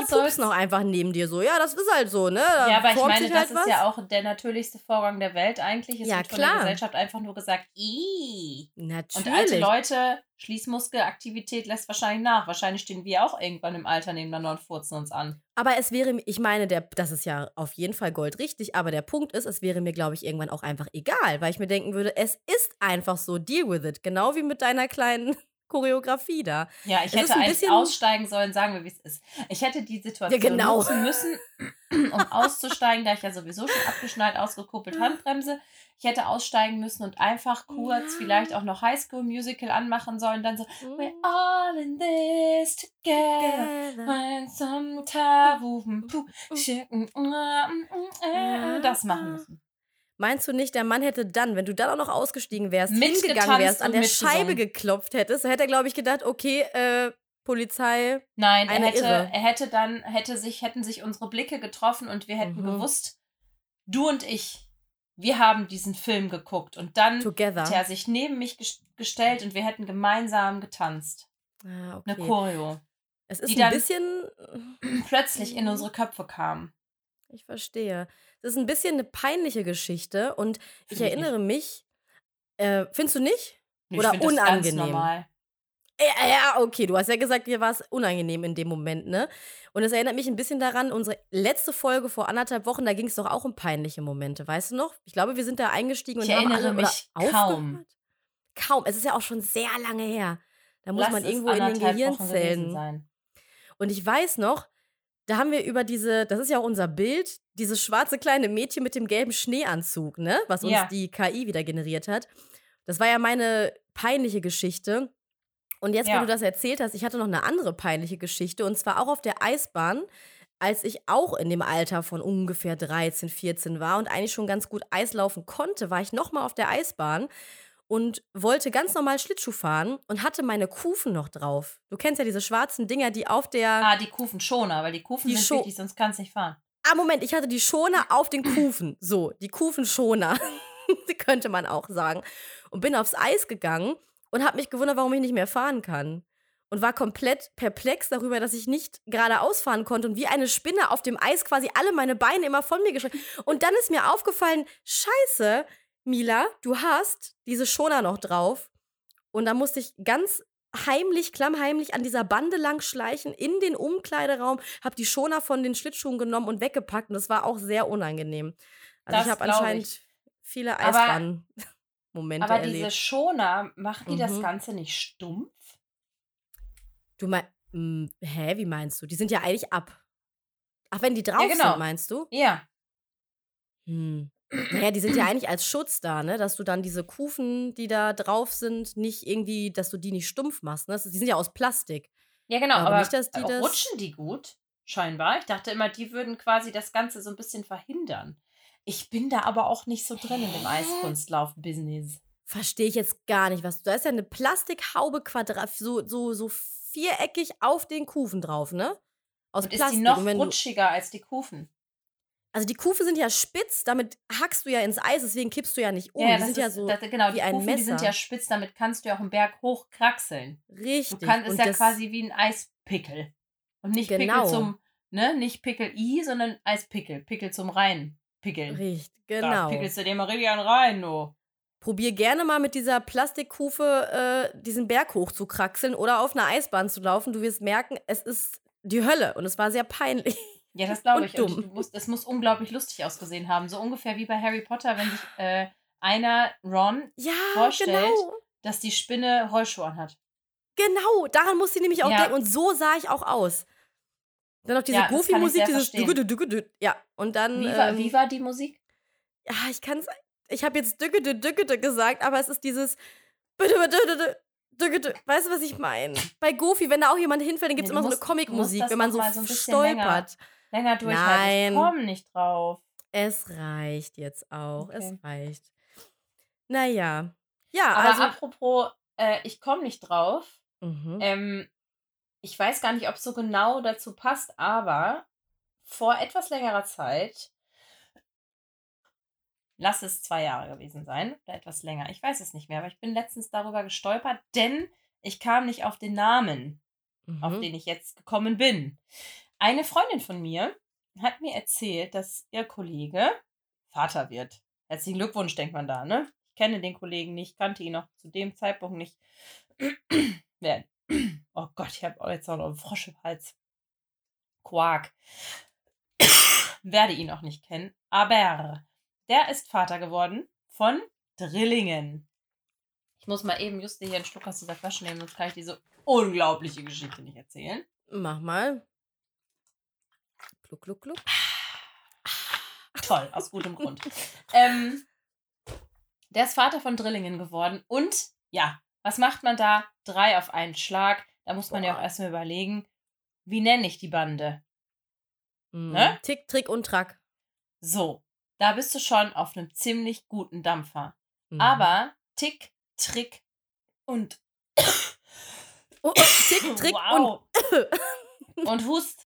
[SPEAKER 1] Die pupsen auch einfach neben dir so. Ja, das ist halt so, ne? Da
[SPEAKER 2] Ja, aber ich meine, das
[SPEAKER 1] halt
[SPEAKER 2] ist
[SPEAKER 1] was.
[SPEAKER 2] ja auch der natürlichste Vorgang der Welt eigentlich. Es
[SPEAKER 1] Ja,
[SPEAKER 2] wird von
[SPEAKER 1] klar.
[SPEAKER 2] der Gesellschaft einfach nur gesagt, Ih.
[SPEAKER 1] Natürlich.
[SPEAKER 2] Und alte Leute, Schließmuskelaktivität lässt wahrscheinlich nach. Wahrscheinlich stehen wir auch irgendwann im Alter nebeneinander und furzen uns an.
[SPEAKER 1] Aber es wäre, ich meine, der, das ist ja auf jeden Fall goldrichtig, aber der Punkt ist, es wäre mir, glaube ich, irgendwann auch einfach egal, weil ich mir denken würde, es ist einfach so, deal with it. Genau wie mit deiner kleinen Choreografie da.
[SPEAKER 2] Ja, ich
[SPEAKER 1] Es
[SPEAKER 2] hätte eigentlich
[SPEAKER 1] bisschen-
[SPEAKER 2] aussteigen sollen, sagen wir, wie es ist. Ich hätte die Situation
[SPEAKER 1] genau.
[SPEAKER 2] nutzen müssen, um auszusteigen, da ich ja sowieso schon abgeschnallt, ausgekuppelt, Handbremse. Ich hätte aussteigen müssen und einfach kurz
[SPEAKER 1] Ja.
[SPEAKER 2] vielleicht auch noch High School Musical anmachen sollen. Dann so, we're
[SPEAKER 1] Mm,
[SPEAKER 2] all in this together.
[SPEAKER 1] together.
[SPEAKER 2] Some tabuben, puh, schicken, mm, äh, das machen müssen.
[SPEAKER 1] Meinst du nicht, der Mann hätte dann, wenn du dann auch noch ausgestiegen wärst,
[SPEAKER 2] Mitgetanzt
[SPEAKER 1] hingegangen wärst, an der. Scheibe geklopft hättest, dann hätte er, glaube ich, gedacht, okay, äh, Polizei.
[SPEAKER 2] Nein, er
[SPEAKER 1] Eine
[SPEAKER 2] hätte,
[SPEAKER 1] Irre.
[SPEAKER 2] er hätte dann, hätte sich, hätten sich unsere Blicke getroffen und wir hätten
[SPEAKER 1] Mhm.
[SPEAKER 2] gewusst, du und ich, wir haben diesen Film geguckt und dann
[SPEAKER 1] Together.
[SPEAKER 2] hätte er sich neben mich ges- gestellt und wir hätten gemeinsam getanzt.
[SPEAKER 1] Ah,
[SPEAKER 2] Eine
[SPEAKER 1] okay.
[SPEAKER 2] Choreo.
[SPEAKER 1] Es ist
[SPEAKER 2] die
[SPEAKER 1] ein
[SPEAKER 2] dann-
[SPEAKER 1] bisschen.
[SPEAKER 2] Plötzlich in unsere Köpfe kam.
[SPEAKER 1] Ich verstehe. Es ist ein bisschen eine peinliche Geschichte und ich
[SPEAKER 2] Finde ich
[SPEAKER 1] erinnere mich. Äh, findest du nicht?
[SPEAKER 2] Nee,
[SPEAKER 1] Oder
[SPEAKER 2] ich find das ganz
[SPEAKER 1] unangenehm.
[SPEAKER 2] normal.
[SPEAKER 1] Ja, ja, okay, du hast ja gesagt, dir war es unangenehm in dem Moment, ne? Und es erinnert mich ein bisschen daran, unsere letzte Folge vor anderthalb Wochen, da ging es doch auch um peinliche Momente, weißt du noch? Ich glaube, wir sind da eingestiegen und
[SPEAKER 2] Ich
[SPEAKER 1] haben
[SPEAKER 2] erinnere
[SPEAKER 1] alle
[SPEAKER 2] mich kaum.
[SPEAKER 1] Kaum. Es ist ja auch schon sehr lange her. Da muss
[SPEAKER 2] Lass
[SPEAKER 1] man irgendwo in den Gehirnzellen.
[SPEAKER 2] sein.
[SPEAKER 1] Und ich weiß noch, da haben wir über diese, das ist ja auch unser Bild, dieses schwarze kleine Mädchen mit dem gelben Schneeanzug, ne? Was uns
[SPEAKER 2] Ja.
[SPEAKER 1] die KI wieder generiert hat. Das war ja meine peinliche Geschichte. Und jetzt, wo
[SPEAKER 2] Ja.
[SPEAKER 1] du das erzählt hast, ich hatte noch eine andere peinliche Geschichte. Und zwar auch auf der Eisbahn, als ich auch in dem Alter von ungefähr 13, 14 war und eigentlich schon ganz gut Eislaufen konnte, war ich nochmal auf der Eisbahn und wollte ganz normal Schlittschuh fahren und hatte meine Kufen noch drauf. Du kennst ja diese schwarzen Dinger, die auf der
[SPEAKER 2] Ah, die Kufenschoner, weil die Kufen
[SPEAKER 1] Die
[SPEAKER 2] sind
[SPEAKER 1] Scho-
[SPEAKER 2] wichtig, sonst kannst du nicht fahren.
[SPEAKER 1] Ah, Moment, ich hatte die Schoner auf den Kufen. So, die Kufenschoner. die könnte man auch sagen. Und bin aufs Eis gegangen und habe mich gewundert, warum ich nicht mehr fahren kann. Und war komplett perplex darüber, dass ich nicht geradeaus fahren konnte und wie eine Spinne auf dem Eis quasi alle meine Beine immer von mir geschreckt. Und dann ist mir aufgefallen, scheiße, Mila, du hast diese Schoner noch drauf. Und da musste ich ganz heimlich, klammheimlich an dieser Bande lang schleichen in den Umkleideraum, habe die Schoner von den Schlittschuhen genommen und weggepackt und das war auch sehr unangenehm. Also
[SPEAKER 2] Das
[SPEAKER 1] ich habe anscheinend
[SPEAKER 2] ich.
[SPEAKER 1] viele
[SPEAKER 2] Aber-
[SPEAKER 1] Eisbahn-Momente
[SPEAKER 2] Aber
[SPEAKER 1] erlebt.
[SPEAKER 2] diese Schoner, macht die das
[SPEAKER 1] Mhm.
[SPEAKER 2] Ganze nicht stumpf?
[SPEAKER 1] Du meinst, hä, wie meinst du? Die sind ja eigentlich ab. Ach, wenn die drauf
[SPEAKER 2] genau.
[SPEAKER 1] sind, meinst du?
[SPEAKER 2] Ja.
[SPEAKER 1] Hm. Naja, die sind ja eigentlich als Schutz da, ne? Dass du dann diese Kufen, die da drauf sind, nicht irgendwie, dass du die nicht stumpf machst. Ne? Die sind ja aus Plastik.
[SPEAKER 2] Ja, genau,
[SPEAKER 1] Aber
[SPEAKER 2] aber
[SPEAKER 1] nicht, dass die
[SPEAKER 2] äh,
[SPEAKER 1] das-
[SPEAKER 2] rutschen die gut? Scheinbar. Ich dachte immer, die würden quasi das Ganze so ein bisschen verhindern. Ich bin da aber auch nicht so drin in dem? Eiskunstlauf-Business.
[SPEAKER 1] Verstehe ich jetzt gar nicht, was du. Da ist ja eine Plastikhaube quadrat, so, so, so viereckig auf den Kufen drauf, ne? Aus
[SPEAKER 2] Und ist
[SPEAKER 1] Plastik.
[SPEAKER 2] die noch rutschiger als die Kufen?
[SPEAKER 1] Also die Kufen sind ja spitz, damit hackst du ja ins Eis, deswegen kippst du ja nicht um.
[SPEAKER 2] ja,
[SPEAKER 1] die sind ja
[SPEAKER 2] ist,
[SPEAKER 1] so
[SPEAKER 2] das, genau,
[SPEAKER 1] wie
[SPEAKER 2] die
[SPEAKER 1] ein
[SPEAKER 2] Kufen, die sind
[SPEAKER 1] Messer.
[SPEAKER 2] ja spitz, damit kannst du ja auch einen Berg hochkraxeln.
[SPEAKER 1] richtig.
[SPEAKER 2] Du kannst, ist ja quasi wie ein Eispickel. Und nicht
[SPEAKER 1] Genau.
[SPEAKER 2] Pickel zum, ne, nicht Pickel I, sondern Eispickel. Pickel zum Reinpickeln.
[SPEAKER 1] Richtig,
[SPEAKER 2] Da
[SPEAKER 1] genau.
[SPEAKER 2] pickelst du dir mal richtig an rein, du.
[SPEAKER 1] Probier gerne mal mit dieser Plastikkufe äh, diesen Berg hoch zu kraxeln oder auf einer Eisbahn zu laufen. Du wirst merken, es ist die Hölle und es war sehr peinlich.
[SPEAKER 2] Ja, das glaube
[SPEAKER 1] Und
[SPEAKER 2] ich. Und
[SPEAKER 1] dumm.
[SPEAKER 2] du musst, es muss unglaublich lustig ausgesehen haben. So ungefähr wie bei Harry Potter, wenn sich äh, einer, Ron,
[SPEAKER 1] Ja,
[SPEAKER 2] Vorstellt.
[SPEAKER 1] genau.
[SPEAKER 2] dass die Spinne Rollschuhe anhat.
[SPEAKER 1] Genau, daran musste ich nämlich auch
[SPEAKER 2] Ja.
[SPEAKER 1] denken. Und so sah ich auch aus. Dann noch diese
[SPEAKER 2] Ja, das
[SPEAKER 1] Goofy-Musik, dieses. Dügge, Dügge, Dügge. Ja, und dann.
[SPEAKER 2] Wie, war,
[SPEAKER 1] ähm,
[SPEAKER 2] wie war die Musik?
[SPEAKER 1] Ja, ich kann es. Ich habe jetzt Dügge, Dügge gesagt, aber es ist dieses. Weißt du, was ich meine? Bei Goofy, wenn da auch jemand hinfällt, dann gibt es
[SPEAKER 2] Nee,
[SPEAKER 1] immer
[SPEAKER 2] du
[SPEAKER 1] so eine
[SPEAKER 2] musst- musst
[SPEAKER 1] Comic-Musik,
[SPEAKER 2] das
[SPEAKER 1] wenn man so,
[SPEAKER 2] so bisschen länger-
[SPEAKER 1] stolpert.
[SPEAKER 2] Länger durchhalten.
[SPEAKER 1] Nein.
[SPEAKER 2] Ich komme nicht drauf.
[SPEAKER 1] Es reicht jetzt auch.
[SPEAKER 2] Okay.
[SPEAKER 1] Es reicht. Naja. Ja,
[SPEAKER 2] Aber
[SPEAKER 1] also.
[SPEAKER 2] apropos, äh, ich komme nicht drauf.
[SPEAKER 1] Mhm.
[SPEAKER 2] Ähm, ich weiß gar nicht, ob es so genau dazu passt, aber vor etwas längerer Zeit, lass es zwei Jahre gewesen sein oder etwas länger, ich weiß es nicht mehr, aber ich bin letztens darüber gestolpert, denn ich kam nicht auf den Namen, auf
[SPEAKER 1] Mhm.
[SPEAKER 2] den ich jetzt gekommen bin. Eine Freundin von mir hat mir erzählt, dass ihr Kollege Vater wird. Herzlichen Glückwunsch, denkt man da, ne? Ich kenne den Kollegen nicht, kannte ihn auch zu dem Zeitpunkt nicht. Oh Gott, ich habe jetzt auch noch einen Frosch im Hals. Quark. Werde ihn auch nicht kennen. Aber der ist Vater geworden von Drillingen. Ich muss mal eben just hier einen Schluck aus dieser Flasche nehmen, sonst kann ich diese unglaubliche Geschichte nicht erzählen.
[SPEAKER 1] Mach mal. Gluck, gluck, gluck.
[SPEAKER 2] Toll, aus gutem Grund. Ähm, der ist Vater von Drillingen geworden und ja, was macht man da? Drei auf einen Schlag. Da muss man ja auch
[SPEAKER 1] Boah.
[SPEAKER 2] erstmal überlegen, wie nenne ich die Bande?
[SPEAKER 1] Mhm.
[SPEAKER 2] Ne?
[SPEAKER 1] Tick, Trick und Track.
[SPEAKER 2] So, da bist du schon auf einem ziemlich guten Dampfer.
[SPEAKER 1] Mhm.
[SPEAKER 2] Aber Tick, Trick und
[SPEAKER 1] Oh, oh, Tick, Trick
[SPEAKER 2] wow. und Hust.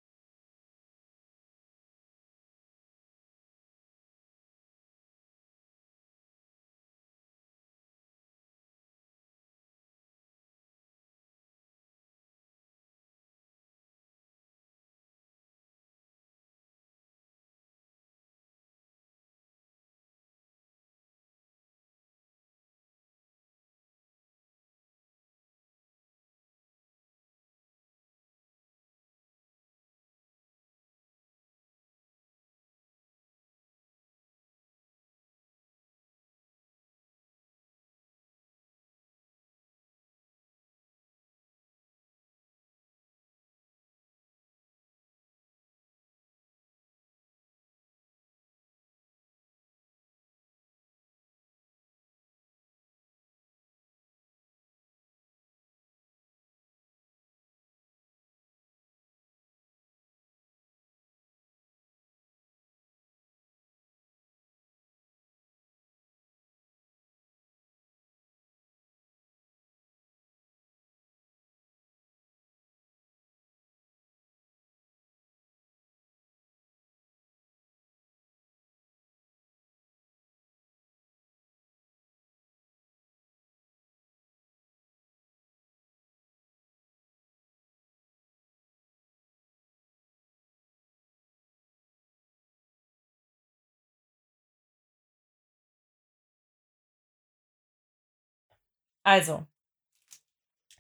[SPEAKER 2] Also,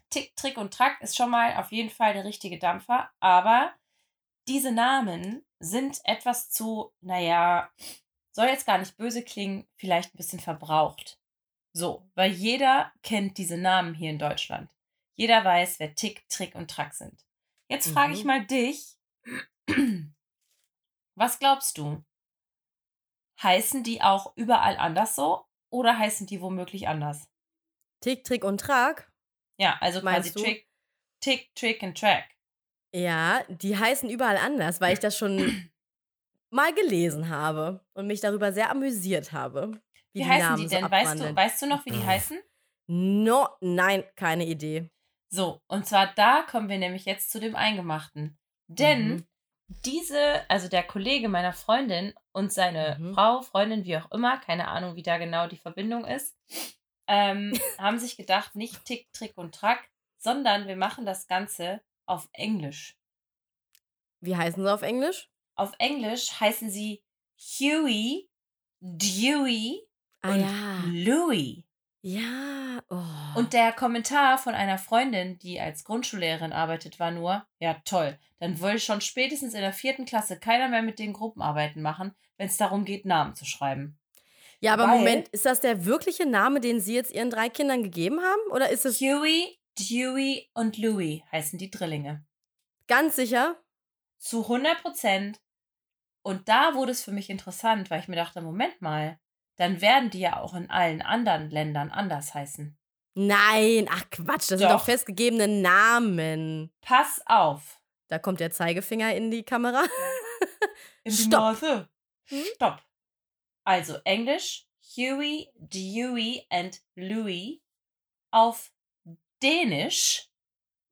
[SPEAKER 2] Tick, Trick und Track ist schon mal auf jeden Fall der richtige Dampfer, aber diese Namen sind etwas zu, naja, soll jetzt gar nicht böse klingen, vielleicht ein bisschen verbraucht. So, weil jeder kennt diese Namen hier in Deutschland. Jeder weiß, wer Tick, Trick und Track sind. Jetzt frage ich
[SPEAKER 1] Mhm.
[SPEAKER 2] mal dich, was glaubst du? Heißen die auch überall anders so oder heißen die womöglich anders?
[SPEAKER 1] Tick, Trick und Track.
[SPEAKER 2] Ja, also
[SPEAKER 1] Meinst
[SPEAKER 2] quasi
[SPEAKER 1] du?
[SPEAKER 2] Trick, Tick, Trick and Track.
[SPEAKER 1] Ja, die heißen überall anders, weil ich das schon mal gelesen habe und mich darüber sehr amüsiert habe.
[SPEAKER 2] Wie,
[SPEAKER 1] die
[SPEAKER 2] heißen
[SPEAKER 1] Namen
[SPEAKER 2] die
[SPEAKER 1] so
[SPEAKER 2] denn? weißt du, weißt du noch, wie die heißen?
[SPEAKER 1] No, nein, keine Idee.
[SPEAKER 2] So, und zwar da kommen wir nämlich jetzt zu dem Eingemachten. Denn
[SPEAKER 1] Mhm.
[SPEAKER 2] diese, also der Kollege meiner Freundin und seine
[SPEAKER 1] Mhm.
[SPEAKER 2] Frau, Freundin, wie auch immer, keine Ahnung, wie da genau die Verbindung ist, ähm, haben sich gedacht, nicht Tick, Trick und Track, sondern wir machen das Ganze auf Englisch.
[SPEAKER 1] Wie heißen sie auf Englisch?
[SPEAKER 2] Auf Englisch heißen sie Huey, Dewey
[SPEAKER 1] Ah
[SPEAKER 2] und
[SPEAKER 1] ja.
[SPEAKER 2] Louie.
[SPEAKER 1] Ja. Oh.
[SPEAKER 2] Und der Kommentar von einer Freundin, die als Grundschullehrerin arbeitet, war nur, ja toll, dann will schon spätestens in der vierten Klasse keiner mehr mit den Gruppenarbeiten machen, wenn es darum geht, Namen zu schreiben.
[SPEAKER 1] Ja, aber
[SPEAKER 2] weil-
[SPEAKER 1] Moment, ist das der wirkliche Name, den Sie jetzt Ihren drei Kindern gegeben haben? Oder ist es
[SPEAKER 2] Huey, Dewey und Louie heißen die Drillinge.
[SPEAKER 1] ganz sicher?
[SPEAKER 2] Zu 100 Prozent. Und da wurde es für mich interessant, weil ich mir dachte, Moment mal, dann werden die ja auch in allen anderen Ländern anders heißen.
[SPEAKER 1] Nein, ach Quatsch, das sind
[SPEAKER 2] Doch.
[SPEAKER 1] doch festgegebene Namen.
[SPEAKER 2] Pass auf.
[SPEAKER 1] Da kommt der Zeigefinger in die Kamera.
[SPEAKER 2] In die
[SPEAKER 1] Stopp.
[SPEAKER 2] Nase.
[SPEAKER 1] Hm?
[SPEAKER 2] Stopp. Also Englisch Huey, Dewey and Louie. Auf Dänisch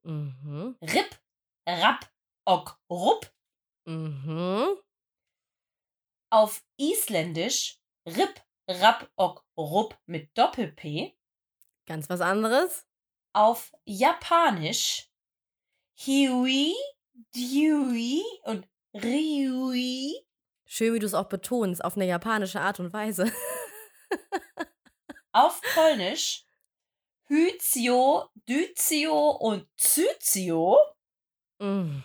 [SPEAKER 1] Mhm.
[SPEAKER 2] Rip, Rap, Ok, Rupp.
[SPEAKER 1] Mhm.
[SPEAKER 2] Auf Isländisch Rip, Rap, Ok, Rupp mit Doppel-P.
[SPEAKER 1] Ganz was anderes.
[SPEAKER 2] Auf Japanisch Huey, Dewey und Ryui.
[SPEAKER 1] Schön, wie du es auch betonst, auf eine japanische Art und Weise.
[SPEAKER 2] Auf Polnisch Hyzio, Dyzio und Zyzio.
[SPEAKER 1] Mm.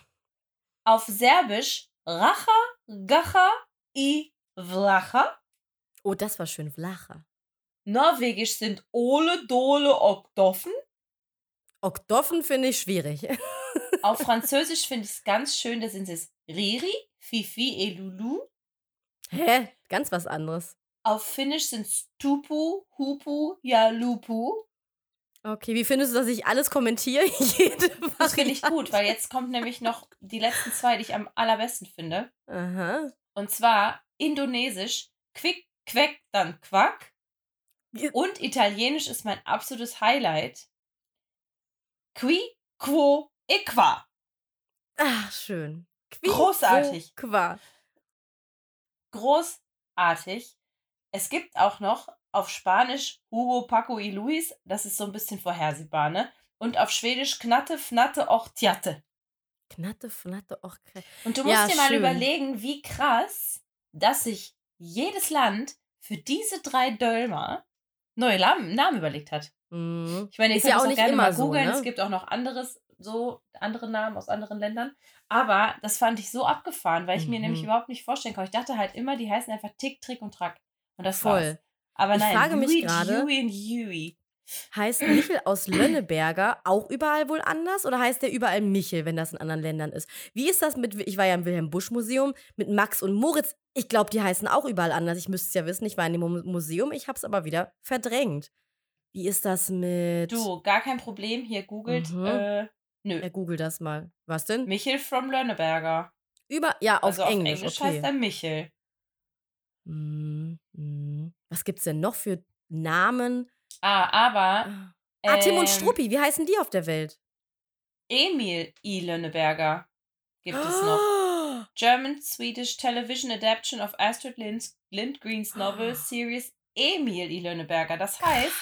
[SPEAKER 2] Auf Serbisch Racha, Gacha i Vlacha.
[SPEAKER 1] Oh, das war schön. Vlacha.
[SPEAKER 2] Norwegisch sind Ole, Dole, Oktoffen.
[SPEAKER 1] Oktoffen finde ich schwierig.
[SPEAKER 2] Auf Französisch finde ich es ganz schön, da sind es Riri, Fifi et Lulu.
[SPEAKER 1] Hä? Ganz was anderes.
[SPEAKER 2] Auf Finnisch sind es Tupu, Hupu, ja Lupu.
[SPEAKER 1] Okay, wie findest du, dass ich alles kommentiere? Jede
[SPEAKER 2] Das finde ich gut, weil jetzt kommt nämlich noch die letzten zwei, die ich am allerbesten finde.
[SPEAKER 1] Aha.
[SPEAKER 2] Und zwar Indonesisch, Quick, Quack, dann Quack. Und Italienisch ist mein absolutes Highlight. Qui, quo, equa.
[SPEAKER 1] Ach, schön. Qui,
[SPEAKER 2] Großartig.
[SPEAKER 1] quo, Qua.
[SPEAKER 2] Großartig. Es gibt auch noch auf Spanisch Hugo, Paco y Luis. Das ist so ein bisschen vorhersehbar, ne? Und auf Schwedisch Knatte, Fnatte, och, Tjatte.
[SPEAKER 1] Knatte, fnatte, och, kre-
[SPEAKER 2] Und du musst
[SPEAKER 1] Ja,
[SPEAKER 2] dir mal
[SPEAKER 1] schön.
[SPEAKER 2] überlegen, wie krass, dass sich jedes Land für diese drei Dölmer neue Namen überlegt hat.
[SPEAKER 1] Mhm.
[SPEAKER 2] Ich meine, ihr
[SPEAKER 1] Ist
[SPEAKER 2] könnt
[SPEAKER 1] ja auch
[SPEAKER 2] auch
[SPEAKER 1] nicht
[SPEAKER 2] gerne
[SPEAKER 1] immer
[SPEAKER 2] mal
[SPEAKER 1] so,
[SPEAKER 2] googeln.
[SPEAKER 1] ne?
[SPEAKER 2] Es gibt auch noch anderes, so andere Namen aus anderen Ländern. Aber das fand ich so abgefahren, weil ich mir
[SPEAKER 1] Mhm.
[SPEAKER 2] nämlich überhaupt nicht vorstellen kann. Ich dachte halt immer, die heißen einfach Tick, Trick und Track. Und das
[SPEAKER 1] Voll.
[SPEAKER 2] war's. Aber
[SPEAKER 1] Ich
[SPEAKER 2] nein,
[SPEAKER 1] frage mich
[SPEAKER 2] Louis,
[SPEAKER 1] gerade-
[SPEAKER 2] Dewey und Huey.
[SPEAKER 1] Heißt Michel aus Lönneberger auch überall wohl anders oder heißt der überall Michel, wenn das in anderen Ländern ist? Wie ist das mit, ich war ja im Wilhelm Busch Museum, mit Max und Moritz? Ich glaube, die heißen auch überall anders. Ich müsste es ja wissen, ich war in dem Mu- Museum, ich habe es aber wieder verdrängt. Wie ist das mit.
[SPEAKER 2] Du, gar kein Problem. Hier googelt.
[SPEAKER 1] Mhm.
[SPEAKER 2] Äh, nö.
[SPEAKER 1] Ja, google das mal. Was denn?
[SPEAKER 2] Michel from Lönneberger.
[SPEAKER 1] Über, ja, auf
[SPEAKER 2] also auf
[SPEAKER 1] Englisch,
[SPEAKER 2] Englisch
[SPEAKER 1] okay.
[SPEAKER 2] heißt er Michel.
[SPEAKER 1] Mm, mm. Was gibt's denn noch für Namen?
[SPEAKER 2] Ah, aber
[SPEAKER 1] Ah, Tim und
[SPEAKER 2] ähm,
[SPEAKER 1] Struppi, wie heißen die auf der Welt?
[SPEAKER 2] Emil I. Lönneberger gibt es noch. German Swedish Television Adaptation of Astrid Lind Lindgrens Novel Series Emil I. Lönneberger. Das heißt,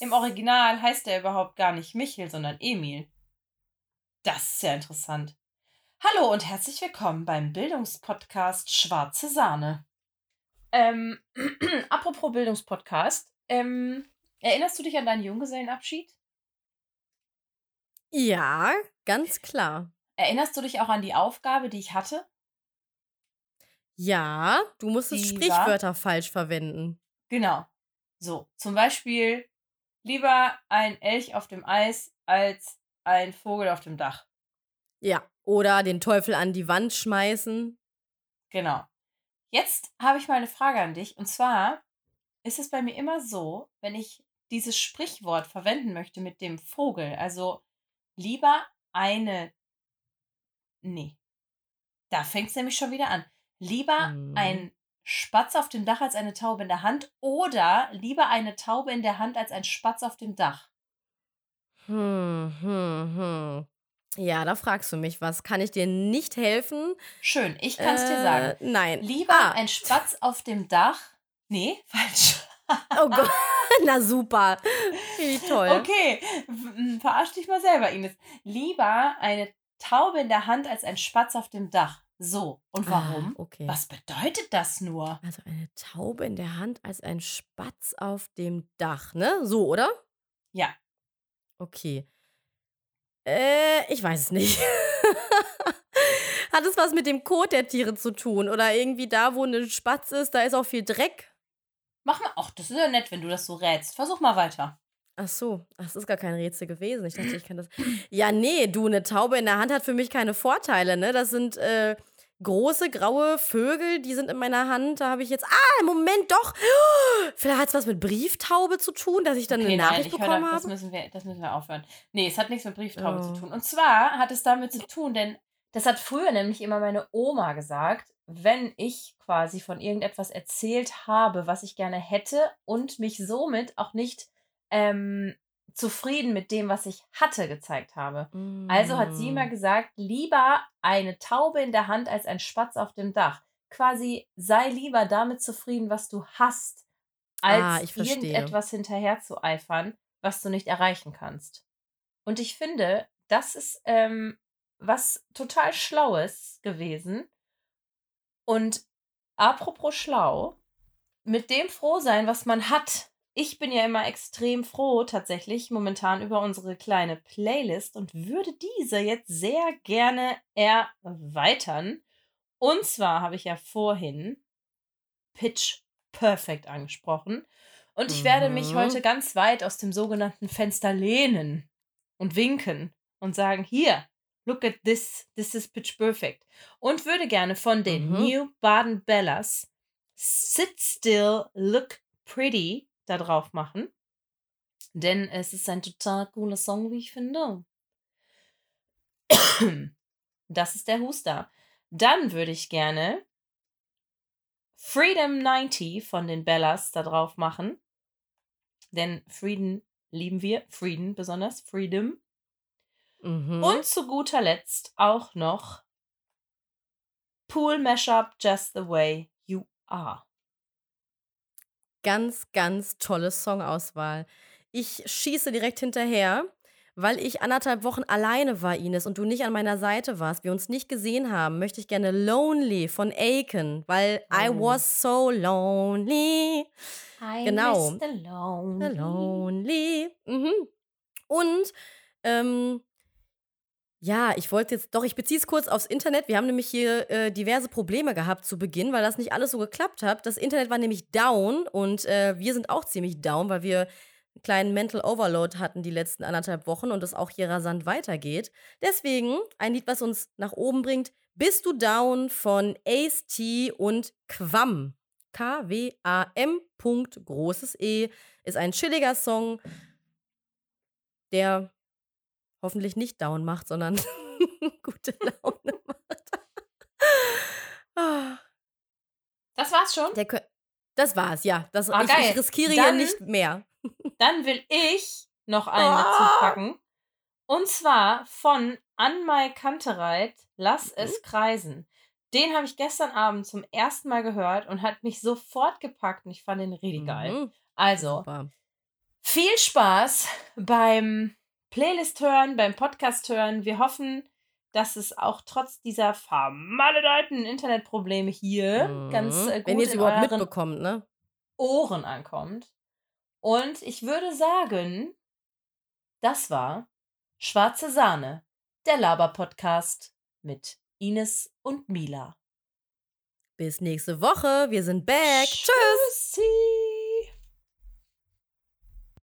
[SPEAKER 2] im Original heißt er überhaupt gar nicht Michel, sondern Emil. Das ist sehr interessant. Hallo und herzlich willkommen beim Bildungspodcast Schwarze Sahne. Ähm, apropos Bildungspodcast, ähm, erinnerst du dich an deinen Junggesellenabschied?
[SPEAKER 1] Ja, ganz klar.
[SPEAKER 2] Erinnerst du dich auch an die Aufgabe, die ich hatte?
[SPEAKER 1] Ja, du musstest
[SPEAKER 2] Die war-
[SPEAKER 1] Sprichwörter falsch verwenden.
[SPEAKER 2] Genau. So, zum Beispiel lieber ein Elch auf dem Eis als ein Vogel auf dem Dach.
[SPEAKER 1] Ja. Oder den Teufel an die Wand schmeißen.
[SPEAKER 2] Genau. Jetzt habe ich mal eine Frage an dich. Und zwar ist es bei mir immer so, wenn ich dieses Sprichwort verwenden möchte mit dem Vogel, also lieber eine. Nee. Da fängt es nämlich schon wieder an. Lieber
[SPEAKER 1] Mhm.
[SPEAKER 2] ein Spatz auf dem Dach als eine Taube in der Hand oder lieber eine Taube in der Hand als ein Spatz auf dem Dach.
[SPEAKER 1] Hm, hm, hm. Ja, da fragst du mich was. Kann ich dir nicht helfen?
[SPEAKER 2] Schön, ich kann es dir
[SPEAKER 1] Äh,
[SPEAKER 2] sagen.
[SPEAKER 1] Nein.
[SPEAKER 2] Lieber
[SPEAKER 1] Ah,
[SPEAKER 2] ein Spatz auf dem Dach. Nee, falsch.
[SPEAKER 1] Oh Gott. Na super. Wie toll.
[SPEAKER 2] Okay, verarsch dich mal selber, Ines. Lieber eine Taube in der Hand als ein Spatz auf dem Dach. So, und warum?
[SPEAKER 1] Ah, okay.
[SPEAKER 2] Was bedeutet das nur?
[SPEAKER 1] Also eine Taube in der Hand als ein Spatz auf dem Dach, ne? So, oder?
[SPEAKER 2] Ja,
[SPEAKER 1] Okay. Äh, ich weiß es nicht. Hat es was mit dem Kot der Tiere zu tun? Oder irgendwie da, wo ein Spatz ist, da ist auch viel Dreck?
[SPEAKER 2] mach mal. Ach, das ist ja nett, wenn du das so rätst. Versuch mal weiter.
[SPEAKER 1] Ach so, das ist gar kein Rätsel gewesen. Ich dachte, ich kann das. Ja, nee, du, eine Taube in der Hand hat für mich keine Vorteile, ne? Das sind äh, große graue Vögel, die sind in meiner Hand. Da habe ich jetzt. Ah, Moment, doch! Vielleicht hat es was mit Brieftaube zu tun, dass ich dann eine
[SPEAKER 2] Okay,
[SPEAKER 1] Nachricht
[SPEAKER 2] ich hör
[SPEAKER 1] bekommen
[SPEAKER 2] da- das
[SPEAKER 1] habe.
[SPEAKER 2] müssen, wir, das müssen wir aufhören. Nee, es hat nichts mit Brieftaube
[SPEAKER 1] Oh.
[SPEAKER 2] zu tun. Und zwar hat es damit zu tun, denn das hat früher nämlich immer meine Oma gesagt, wenn ich quasi von irgendetwas erzählt habe, was ich gerne hätte und mich somit auch nicht ähm, zufrieden mit dem, was ich hatte, gezeigt habe. Also hat sie immer
[SPEAKER 1] Mm.
[SPEAKER 2] gesagt, lieber eine Taube in der Hand als ein Spatz auf dem Dach. Quasi sei lieber damit zufrieden, was du hast, als
[SPEAKER 1] Ah,
[SPEAKER 2] irgendetwas hinterher zu eifern, was du nicht erreichen kannst. Und ich finde, das ist ähm, was total Schlaues gewesen. Und apropos schlau, mit dem Frohsein, was man hat. Ich bin ja immer extrem froh tatsächlich momentan über unsere kleine Playlist und würde diese jetzt sehr gerne erweitern. Und zwar habe ich ja vorhin Pitch Perfect angesprochen. Und ich werde mich
[SPEAKER 1] Mhm.
[SPEAKER 2] heute ganz weit aus dem sogenannten Fenster lehnen und winken und sagen, hier, look at this, this is pitch perfect. Und würde gerne von den
[SPEAKER 1] Mhm.
[SPEAKER 2] New Baden Bellas Sit Still, Look Pretty da drauf machen. Denn es ist ein total cooler Song, wie ich finde. Das ist der Huster. Dann würde ich gerne Freedom 90 von den Bellas da drauf machen. Denn Frieden lieben wir. Frieden besonders. Freedom.
[SPEAKER 1] Mhm.
[SPEAKER 2] Und zu guter Letzt auch noch Pool Mashup Just the Way You Are.
[SPEAKER 1] Ganz, ganz tolle Songauswahl. Ich schieße direkt hinterher, weil ich anderthalb Wochen alleine war, Ines, und du nicht an meiner Seite warst, wir uns nicht gesehen haben, möchte ich gerne Lonely von Aiken, weil I
[SPEAKER 2] Oh.
[SPEAKER 1] was so lonely.
[SPEAKER 2] I
[SPEAKER 1] Genau.
[SPEAKER 2] miss the lonely.
[SPEAKER 1] Lonely. Mhm. Und ähm, ja, ich wollte jetzt, doch, ich beziehe es kurz aufs Internet. Wir haben nämlich hier äh, diverse Probleme gehabt zu Beginn, weil das nicht alles so geklappt hat. Das Internet war nämlich down und äh, wir sind auch ziemlich down, weil wir einen kleinen Mental Overload hatten die letzten anderthalb Wochen und es auch hier rasant weitergeht. Deswegen ein Lied, was uns nach oben bringt. Bist du down von Ace T und Quam. K-W-A-M. Großes E. Ist ein chilliger Song, der hoffentlich nicht down macht, sondern gute Laune macht. Ah,
[SPEAKER 2] Das war's schon.
[SPEAKER 1] das war's, ja. Das,
[SPEAKER 2] Ah,
[SPEAKER 1] ich,
[SPEAKER 2] geil.
[SPEAKER 1] ich riskiere
[SPEAKER 2] Dann-
[SPEAKER 1] hier nicht mehr.
[SPEAKER 2] Dann will ich noch einen
[SPEAKER 1] Ah.
[SPEAKER 2] dazu packen. Und zwar von Anmai Kantereit, Lass
[SPEAKER 1] Mhm.
[SPEAKER 2] es kreisen. Den habe ich gestern Abend zum ersten Mal gehört und hat mich sofort gepackt und ich fand den richtig geil.
[SPEAKER 1] Mhm,
[SPEAKER 2] Also,
[SPEAKER 1] super.
[SPEAKER 2] viel Spaß beim Playlist hören, beim Podcast hören. Wir hoffen, dass es auch trotz dieser vermaledeiten Internetprobleme hier ganz
[SPEAKER 1] Mhm.
[SPEAKER 2] äh, gut
[SPEAKER 1] Wenn ihr es überhaupt mitbekommt, ne?
[SPEAKER 2] Ohren ankommt. Und ich würde sagen, das war Schwarze Sahne, der Laber-Podcast mit Ines und Mila.
[SPEAKER 1] Bis nächste Woche. Wir sind back. Tschüss.
[SPEAKER 2] Tschüssi.